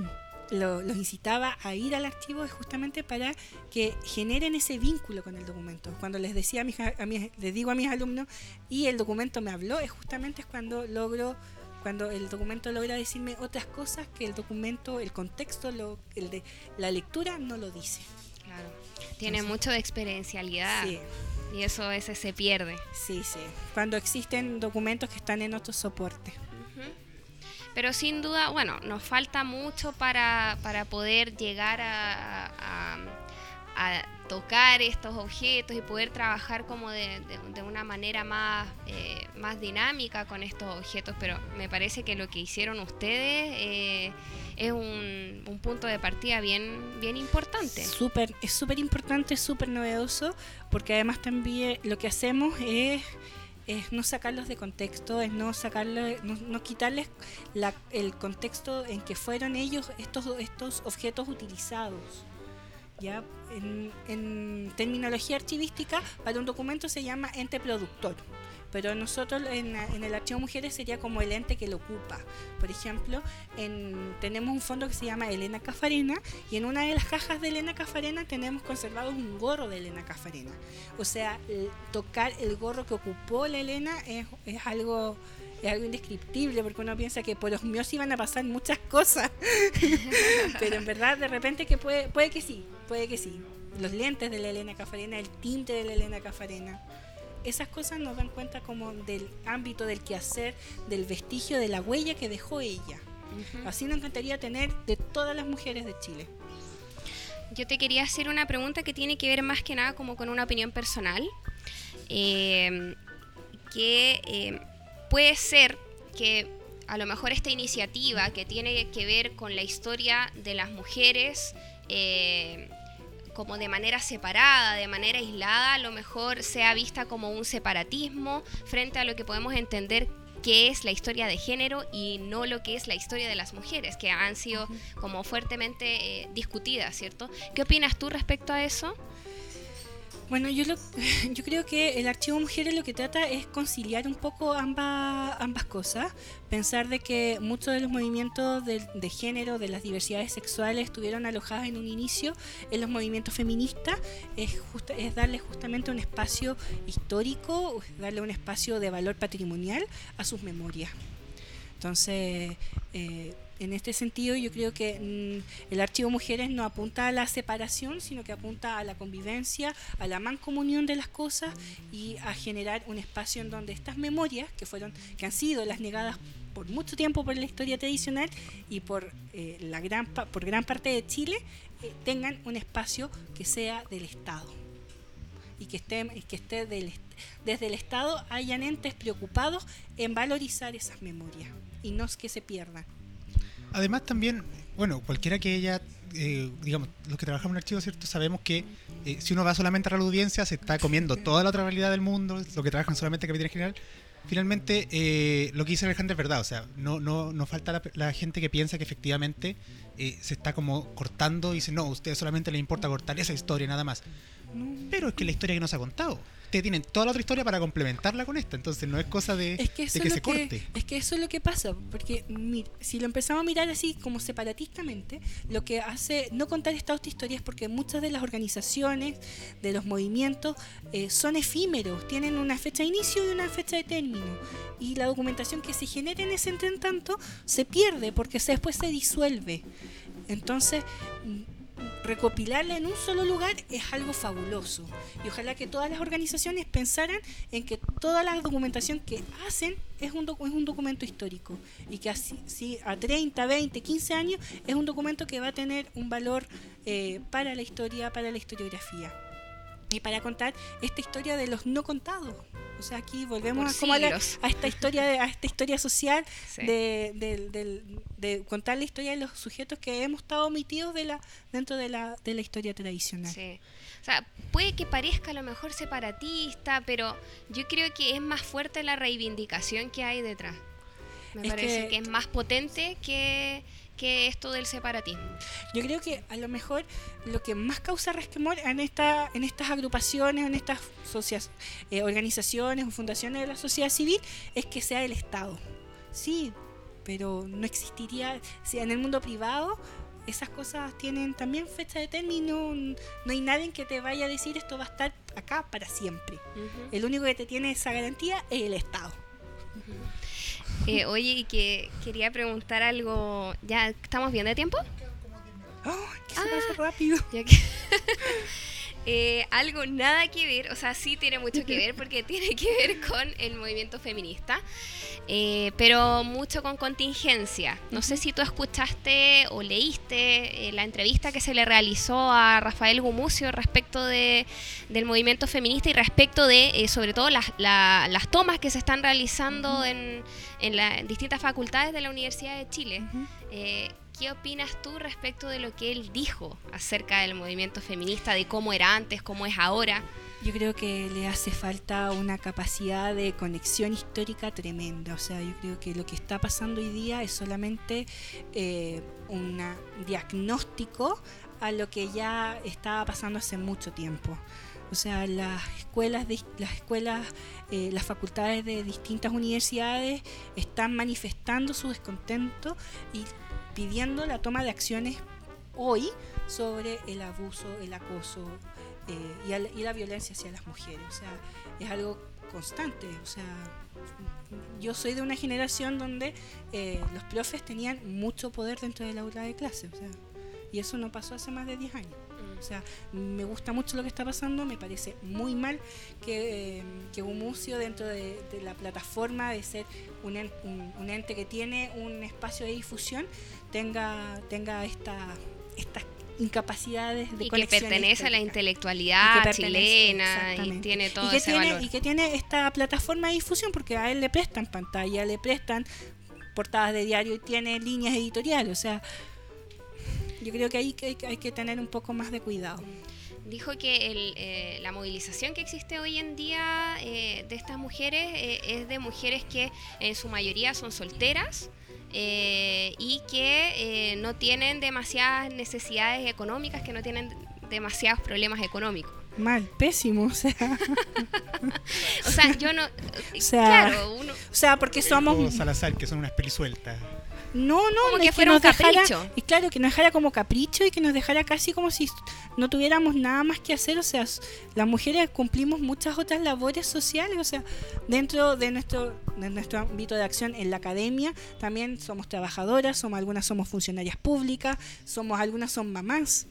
lo- los incitaba a ir al archivo es justamente para que generen ese vínculo con el documento. Cuando les decía a mis, a mis- les digo a mis alumnos y el documento me habló, es justamente cuando logro cuando el documento logra decirme otras cosas que el documento, el contexto, lo, el de la lectura no lo dice. Claro. Tiene Entonces- mucho de experiencialidad Sí, y eso a veces se pierde. sí, sí. Cuando existen documentos que están en otro soporte. Pero sin duda, bueno, nos falta mucho para, para poder llegar a, a- tocar estos objetos y poder trabajar como de, de- de una manera más, eh, más dinámica con estos objetos. Pero me parece que lo que hicieron ustedes eh, es un, un punto de partida bien, bien importante. Súper, es súper importante, súper novedoso, porque además también lo que hacemos es, es no sacarlos de contexto, es no sacarle, no, quitarles el contexto en que fueron ellos estos, estos objetos utilizados. ¿ya? En terminología archivística, para un documento se llama ente productor. Pero nosotros en, en el archivo mujeres sería como el ente que lo ocupa. Por ejemplo, en- tenemos un fondo que se llama Elena Cafarena y en una de las cajas de Elena Cafarena tenemos conservado un gorro de Elena Cafarena. O sea, el- tocar el gorro que ocupó la Elena es, es algo es algo indescriptible porque uno piensa que por osmosis iban a pasar muchas cosas. [LAUGHS] Pero en verdad, de repente que puede, puede que sí, puede que sí. Los lentes de la Elena Cafarena, el tinte de la Elena Cafarena. Esas cosas nos dan cuenta como del ámbito del quehacer, del vestigio, de la huella que dejó ella. Así nos encantaría tener de todas las mujeres de Chile. Yo te quería hacer una pregunta que tiene que ver más que nada como con una opinión personal. Eh, que eh, puede ser que a lo mejor esta iniciativa que tiene que ver con la historia de las mujeres eh, como de manera separada, de manera aislada, a lo mejor sea vista como un separatismo frente a lo que podemos entender que es la historia de género y no lo que es la historia de las mujeres, que han sido como fuertemente eh, discutidas, ¿cierto? ¿Qué opinas tú respecto a eso? Bueno, yo, lo, [LAUGHS] yo creo que el archivo mujeres lo que trata es conciliar un poco ambas, ambas cosas. Pensar de que muchos de los movimientos de, de género, de las diversidades sexuales, estuvieron alojadas en un inicio en los movimientos feministas, es, justa- es darle justamente un espacio histórico, darle un espacio de valor patrimonial a sus memorias. Entonces, eh, en este sentido, yo creo que mm, el archivo Mujeres no apunta a la separación, sino que apunta a la convivencia, a la mancomunión de las cosas y a generar un espacio en donde estas memorias, que fueron, que han sido las negadas por mucho tiempo por la historia tradicional y por eh, la gran por gran parte de Chile, eh, tengan un espacio que sea del Estado y que esté, que esté del desde el Estado hayan entes preocupados en valorizar esas memorias y no que se pierdan. Además también, bueno, cualquiera que ella, eh, digamos, los que trabajamos en archivos, ¿cierto? Sabemos que eh, si uno va solamente a la audiencia, se está comiendo toda la otra realidad del mundo, lo que trabajan solamente en Capitán General. Finalmente, eh, lo que dice Alejandra es verdad, o sea, no, no, no falta la, la gente que piensa que efectivamente eh, se está como cortando y dice, no, a ustedes solamente les importa cortar esa historia nada más. Pero es que la historia que nos ha contado. Ustedes tienen toda la otra historia para complementarla con esta, entonces no es cosa de, Es que, eso de que es se que, corte. es que eso es lo que pasa, porque mir- si lo empezamos a mirar así como separatistamente, lo que hace no contar esta otra historia es porque muchas de las organizaciones, de los movimientos, eh, son efímeros, tienen una fecha de inicio y una fecha de término. Y la documentación que se genera en ese entre tanto se pierde porque se- después se disuelve. Entonces, recopilarla en un solo lugar es algo fabuloso. Y ojalá que todas las organizaciones pensaran en que toda la documentación que hacen es un, es un documento histórico. Y que así, si a 30, 20, 15 años es un documento que va a tener un valor eh, para la historia, para la historiografía. Y para contar esta historia de los no contados. O sea, aquí volvemos a, como a, la- siglos. a esta historia de- a esta historia social [LAUGHS] Sí. de, contar la historia de los sujetos que hemos estado omitidos de la, dentro de la, de la historia tradicional. Sí. O sea, puede que parezca a lo mejor separatista, pero yo creo que es más fuerte la reivindicación que hay detrás. Me Es parece que- que... es más potente que, que esto del separatismo. Yo creo que a lo mejor lo que más causa resquemor en esta, en estas agrupaciones, en estas socias- eh, organizaciones o fundaciones de la sociedad civil, es que sea el Estado. Sí, pero no existiría, si en el mundo privado esas cosas tienen también fecha de término, no hay nadie que te vaya a decir esto va a estar acá para siempre. El único que te tiene esa garantía es el Estado. Eh, oye, y que quería preguntar algo. ¿Ya estamos bien de tiempo? ¡Ay, que se pasa rápido! Ya que- [LAUGHS] Eh, algo nada que ver, o sea, sí tiene mucho que ver porque [LAUGHS] tiene que ver con el movimiento feminista, eh, pero mucho con contingencia. No sé si tú escuchaste o leíste eh, la entrevista que se le realizó a Rafael Gumucio respecto de, del movimiento feminista y respecto de, eh, sobre todo, las, la- las tomas que se están realizando en, en la- en distintas facultades de la Universidad de Chile. Eh, ¿Qué opinas tú respecto de lo que él dijo acerca del movimiento feminista, de cómo era antes, cómo es ahora? Yo creo que le hace falta una capacidad de conexión histórica tremenda. O sea, yo creo que lo que está pasando hoy día es solamente eh, un diagnóstico a lo que ya estaba pasando hace mucho tiempo. O sea, las escuelas, las escuelas, eh, las facultades de distintas universidades están manifestando su descontento y pidiendo la toma de acciones hoy sobre el abuso, el acoso, eh, y, al- y la violencia hacia las mujeres. O sea, es algo constante. O sea, yo soy de una generación donde eh, los profes tenían mucho poder dentro del aula de clase. O sea, y eso no pasó hace más de 10 años. O sea, me gusta mucho lo que está pasando, me parece muy mal que, eh, que Gumucio dentro de, de la plataforma de ser un, un- un ente que tiene un espacio de difusión tenga, tenga esta, estas incapacidades de Y que pertenece a la intelectualidad Y chilena y tiene todo y que ese tiene, valor. Y que tiene esta plataforma de difusión porque a él le prestan pantalla, le prestan portadas de diario y tiene líneas editoriales. O sea, yo creo que ahí que hay, que- hay que tener un poco más de cuidado. Dijo que el, eh, la movilización que existe hoy en día eh, de estas mujeres eh, es de mujeres que en su mayoría son solteras eh, y que eh, no tienen demasiadas necesidades económicas, que no tienen demasiados problemas económicos. Mal, pésimo, o sea, [LAUGHS] O sea, yo no. O sea, claro, uno. o sea, porque somos Salazar, que son unas pelisueltas. No, no, Como es que fuera un nos dejara- capricho. y claro, que nos dejara como capricho y que nos dejara casi como si no tuviéramos nada más que hacer. O sea, las mujeres cumplimos muchas otras labores sociales. O sea, dentro de nuestro, de nuestro ámbito de acción en la academia, también somos trabajadoras, somos, algunas somos funcionarias públicas, somos, algunas son mamás.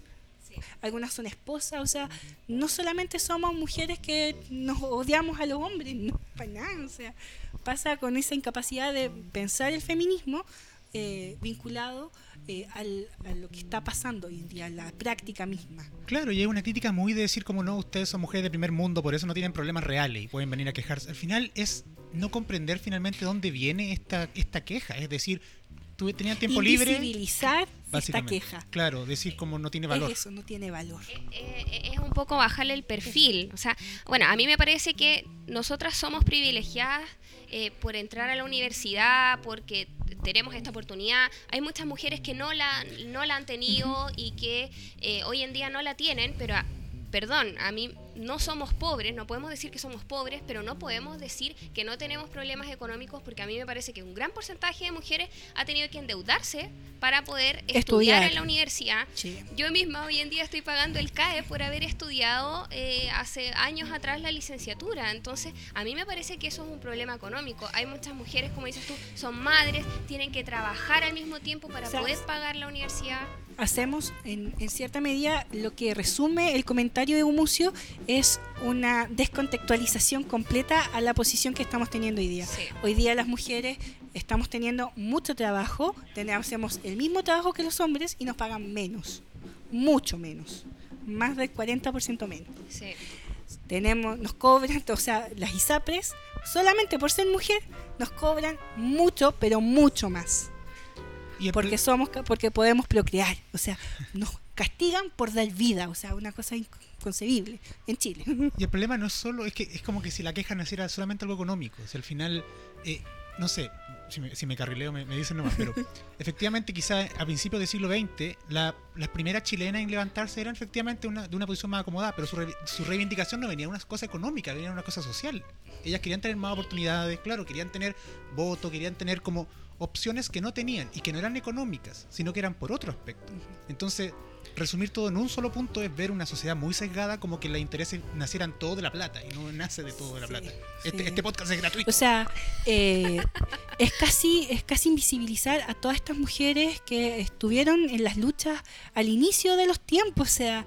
Algunas son esposas, o sea, no solamente somos mujeres que nos odiamos a los hombres, [LAUGHS] no, para nada, o sea, pasa con esa incapacidad de pensar el feminismo eh, vinculado eh, al- a lo que está pasando hoy en día, a la práctica misma. Claro, y es una crítica muy de decir como no, ustedes son mujeres de primer mundo, por eso no tienen problemas reales y pueden venir a quejarse. Al final es no comprender finalmente dónde viene esta, esta queja. Es decir, tú tenías tiempo libre. Invisibilizar esta queja. Claro, decir como no tiene valor. Es eso, no tiene valor. eh, eh, es un poco bajarle el perfil. O sea, bueno, a mí me parece que nosotras somos privilegiadas eh, por entrar a la universidad, porque tenemos esta oportunidad. Hay muchas mujeres que no la, no la han tenido y que eh, hoy en día no la tienen, pero, a- perdón, a mí no somos pobres, no podemos decir que somos pobres, pero no podemos decir que no tenemos problemas económicos, porque a mí me parece que un gran porcentaje de mujeres ha tenido que endeudarse para poder estudiar, Estudiar. en la universidad. Sí. Yo misma hoy en día estoy pagando el CAE por haber estudiado eh, hace años atrás la licenciatura. Entonces, a mí me parece que eso es un problema económico. Hay muchas mujeres, como dices tú, son madres, tienen que trabajar al mismo tiempo para poder pagar la universidad. hacemos en, en cierta medida lo que resume el comentario de Gumucio es una descontextualización completa a la posición que estamos teniendo hoy día. Sí. Hoy día las mujeres estamos teniendo mucho trabajo, tenemos, hacemos el mismo trabajo que los hombres y nos pagan menos, mucho menos, más del 40% menos. Sí. Tenemos, nos cobran, o sea, las ISAPRES, solamente por ser mujer, nos cobran mucho, pero mucho más Y porque somos porque podemos procrear o sea nos castigan por dar vida o sea una cosa inconcebible en Chile Y el problema no es solo, es que es como que si la queja naciera solamente algo económico. Si al final, eh, no sé, si me, si me carrileo me, me dicen nomás, pero [LAUGHS] efectivamente quizá a principios del siglo XX la- las primeras chilenas en levantarse eran efectivamente una, de una posición más acomodada, pero su, re- su reivindicación no venía de una cosa económica, venía de una cosa social. Ellas querían tener más oportunidades, claro, querían tener voto, querían tener como opciones que no tenían y que no eran económicas, sino que eran por otro aspecto. Entonces, resumir todo en un solo punto es ver una sociedad muy sesgada como que los intereses nacieran todo de la plata y no nace de todo de la Sí, plata. Este, este podcast es gratuito. o sea eh, es casi es casi invisibilizar a todas estas mujeres que estuvieron en las luchas al inicio de los tiempos o sea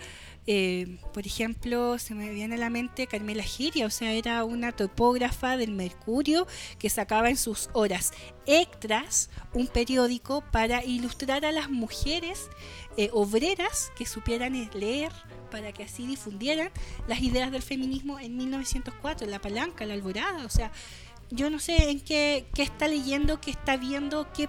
eh, por ejemplo, se me viene a la mente Carmela Giria, o sea, era una topógrafa del Mercurio que sacaba en sus horas extras un periódico para ilustrar a las mujeres eh, obreras que supieran leer para que así difundieran las ideas del feminismo en 1904, la palanca, la alborada, o sea, yo no sé en qué, qué está leyendo, qué está viendo, qué,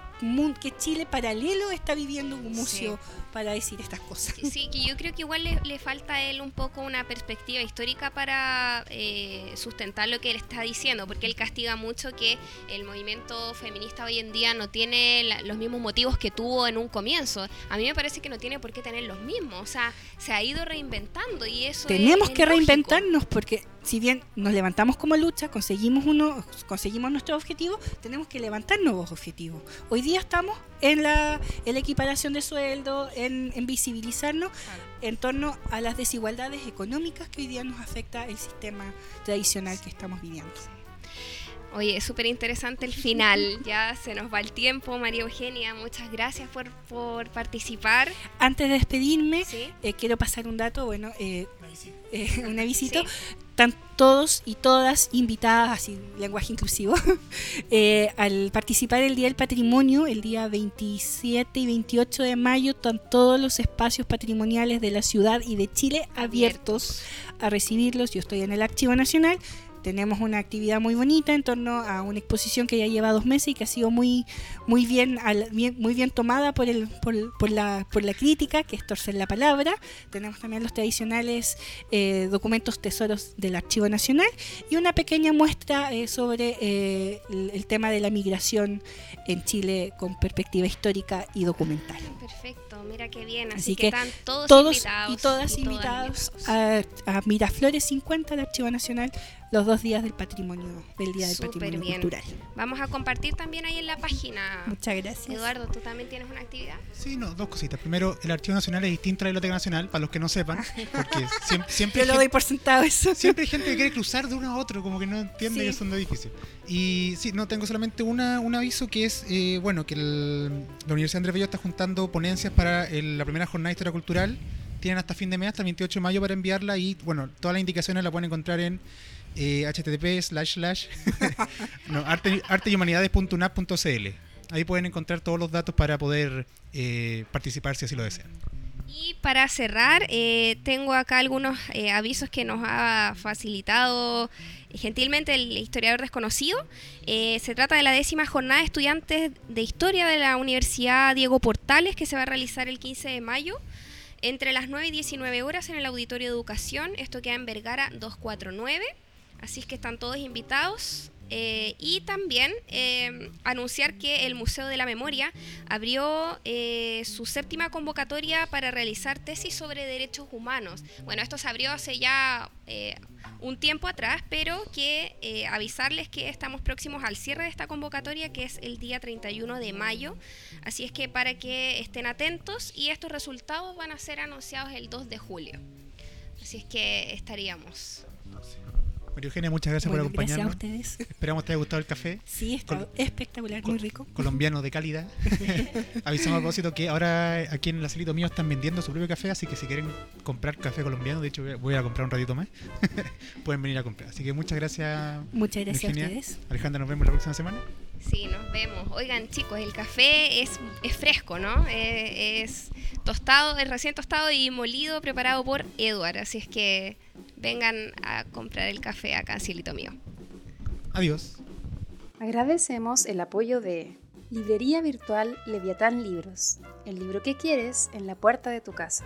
qué Chile paralelo está viviendo Gumucio para decir estas cosas. Sí, que yo creo que igual le, le falta a él un poco una perspectiva histórica para eh, sustentar lo que él está diciendo, porque él castiga mucho que el movimiento feminista hoy en día no tiene la- los mismos motivos que tuvo en un comienzo. A mí me parece que no tiene por qué tener los mismos, o sea, se ha ido reinventando y eso es- Tenemos es que lógico. reinventarnos porque si bien nos levantamos como lucha, conseguimos uno, conseguimos nuestro objetivo, tenemos que levantar nuevos objetivos. Hoy día estamos en la, en la equiparación de sueldo, en, en visibilizarnos en torno a las desigualdades económicas que hoy día nos afecta el sistema tradicional que estamos viviendo. Oye, es súper interesante el final, [LAUGHS] ya se nos va el tiempo, María Eugenia, muchas gracias por, por participar. Antes de despedirme, ¿sí? eh, quiero pasar un dato, bueno, eh, eh, [LAUGHS] un avisito. Sí. Están todos y todas invitadas, así, lenguaje inclusivo, [LAUGHS] eh, al participar el Día del Patrimonio, el día 27 y 28 de mayo, están todos los espacios patrimoniales de la ciudad y de Chile abiertos a recibirlos. Yo estoy en el Archivo Nacional. Tenemos una actividad muy bonita en torno a una exposición que ya lleva dos meses y que ha sido muy, muy, bien, muy bien tomada por, el, por, la, por la crítica, que es torcer la palabra. Tenemos también los tradicionales eh, documentos tesoros del Archivo Nacional y una pequeña muestra eh, sobre eh, el, tema de la migración en Chile con perspectiva histórica y documental. Perfecto, mira qué bien. Así, que, están todos, invitados y todas invitados a, a Miraflores 50 del Archivo Nacional los dos días del patrimonio, del Día del Patrimonio Cultural. Vamos a compartir también ahí en la página. Muchas gracias. Eduardo, ¿tú también tienes una actividad? Sí, no, dos cositas. Primero, el Archivo Nacional es distinto a la Biblioteca Nacional, para los que no sepan, [LAUGHS] porque siempre... Yo lo doy por sentado eso. Siempre hay [LAUGHS] gente que quiere cruzar de uno a otro, como que no entiende que es un edificio. Y sí, no, tengo solamente una, un aviso que es, eh, bueno, que la Universidad Andrés Bello está juntando ponencias para la primera jornada de historia cultural. Tienen hasta fin de mes, hasta el 28 de mayo para enviarla y, bueno, todas las indicaciones las pueden encontrar en http eh, slash slash [LAUGHS] no, arte, Ahí pueden encontrar todos los datos para poder eh, participar si así lo desean. Y para cerrar, eh, tengo acá algunos avisos que nos ha facilitado gentilmente el historiador desconocido. se trata de la décima jornada de estudiantes de historia de la Universidad Diego Portales que se va a realizar el 15 de mayo entre las 9 y 19 horas en el Auditorio de Educación. Esto queda en Vergara 249. Así es que están todos invitados. Eh, y también eh, anunciar que el Museo de la Memoria abrió eh, su séptima convocatoria para realizar tesis sobre derechos humanos. Bueno, esto se abrió hace ya un tiempo atrás, pero que avisarles que estamos próximos al cierre de esta convocatoria, que es el día 31 de mayo. Así es que para que estén atentos y estos resultados van a ser anunciados el 2 de julio. Así es que estaríamos. María Eugenia, muchas gracias por acompañarnos. Gracias a ustedes. Esperamos que te haya gustado el café. Sí, está espectacular, muy rico. Colombiano de calidad. [LAUGHS] Avisamos a propósito que ahora aquí en el acelito mío están vendiendo su propio café, así que si quieren comprar café colombiano, de hecho voy a comprar un ratito más, [LAUGHS] pueden venir a comprar. Así que muchas gracias. Muchas gracias a ustedes. Alejandra, nos vemos la próxima semana. Sí, nos vemos. Oigan, chicos, el café es, es fresco, ¿no? Eh, es tostado, es recién tostado y molido, preparado por Edward. Así es que vengan a comprar el café acá Cielito Mío. Adiós. Agradecemos el apoyo de Librería Virtual Leviatán Libros, el libro que quieres en la puerta de tu casa.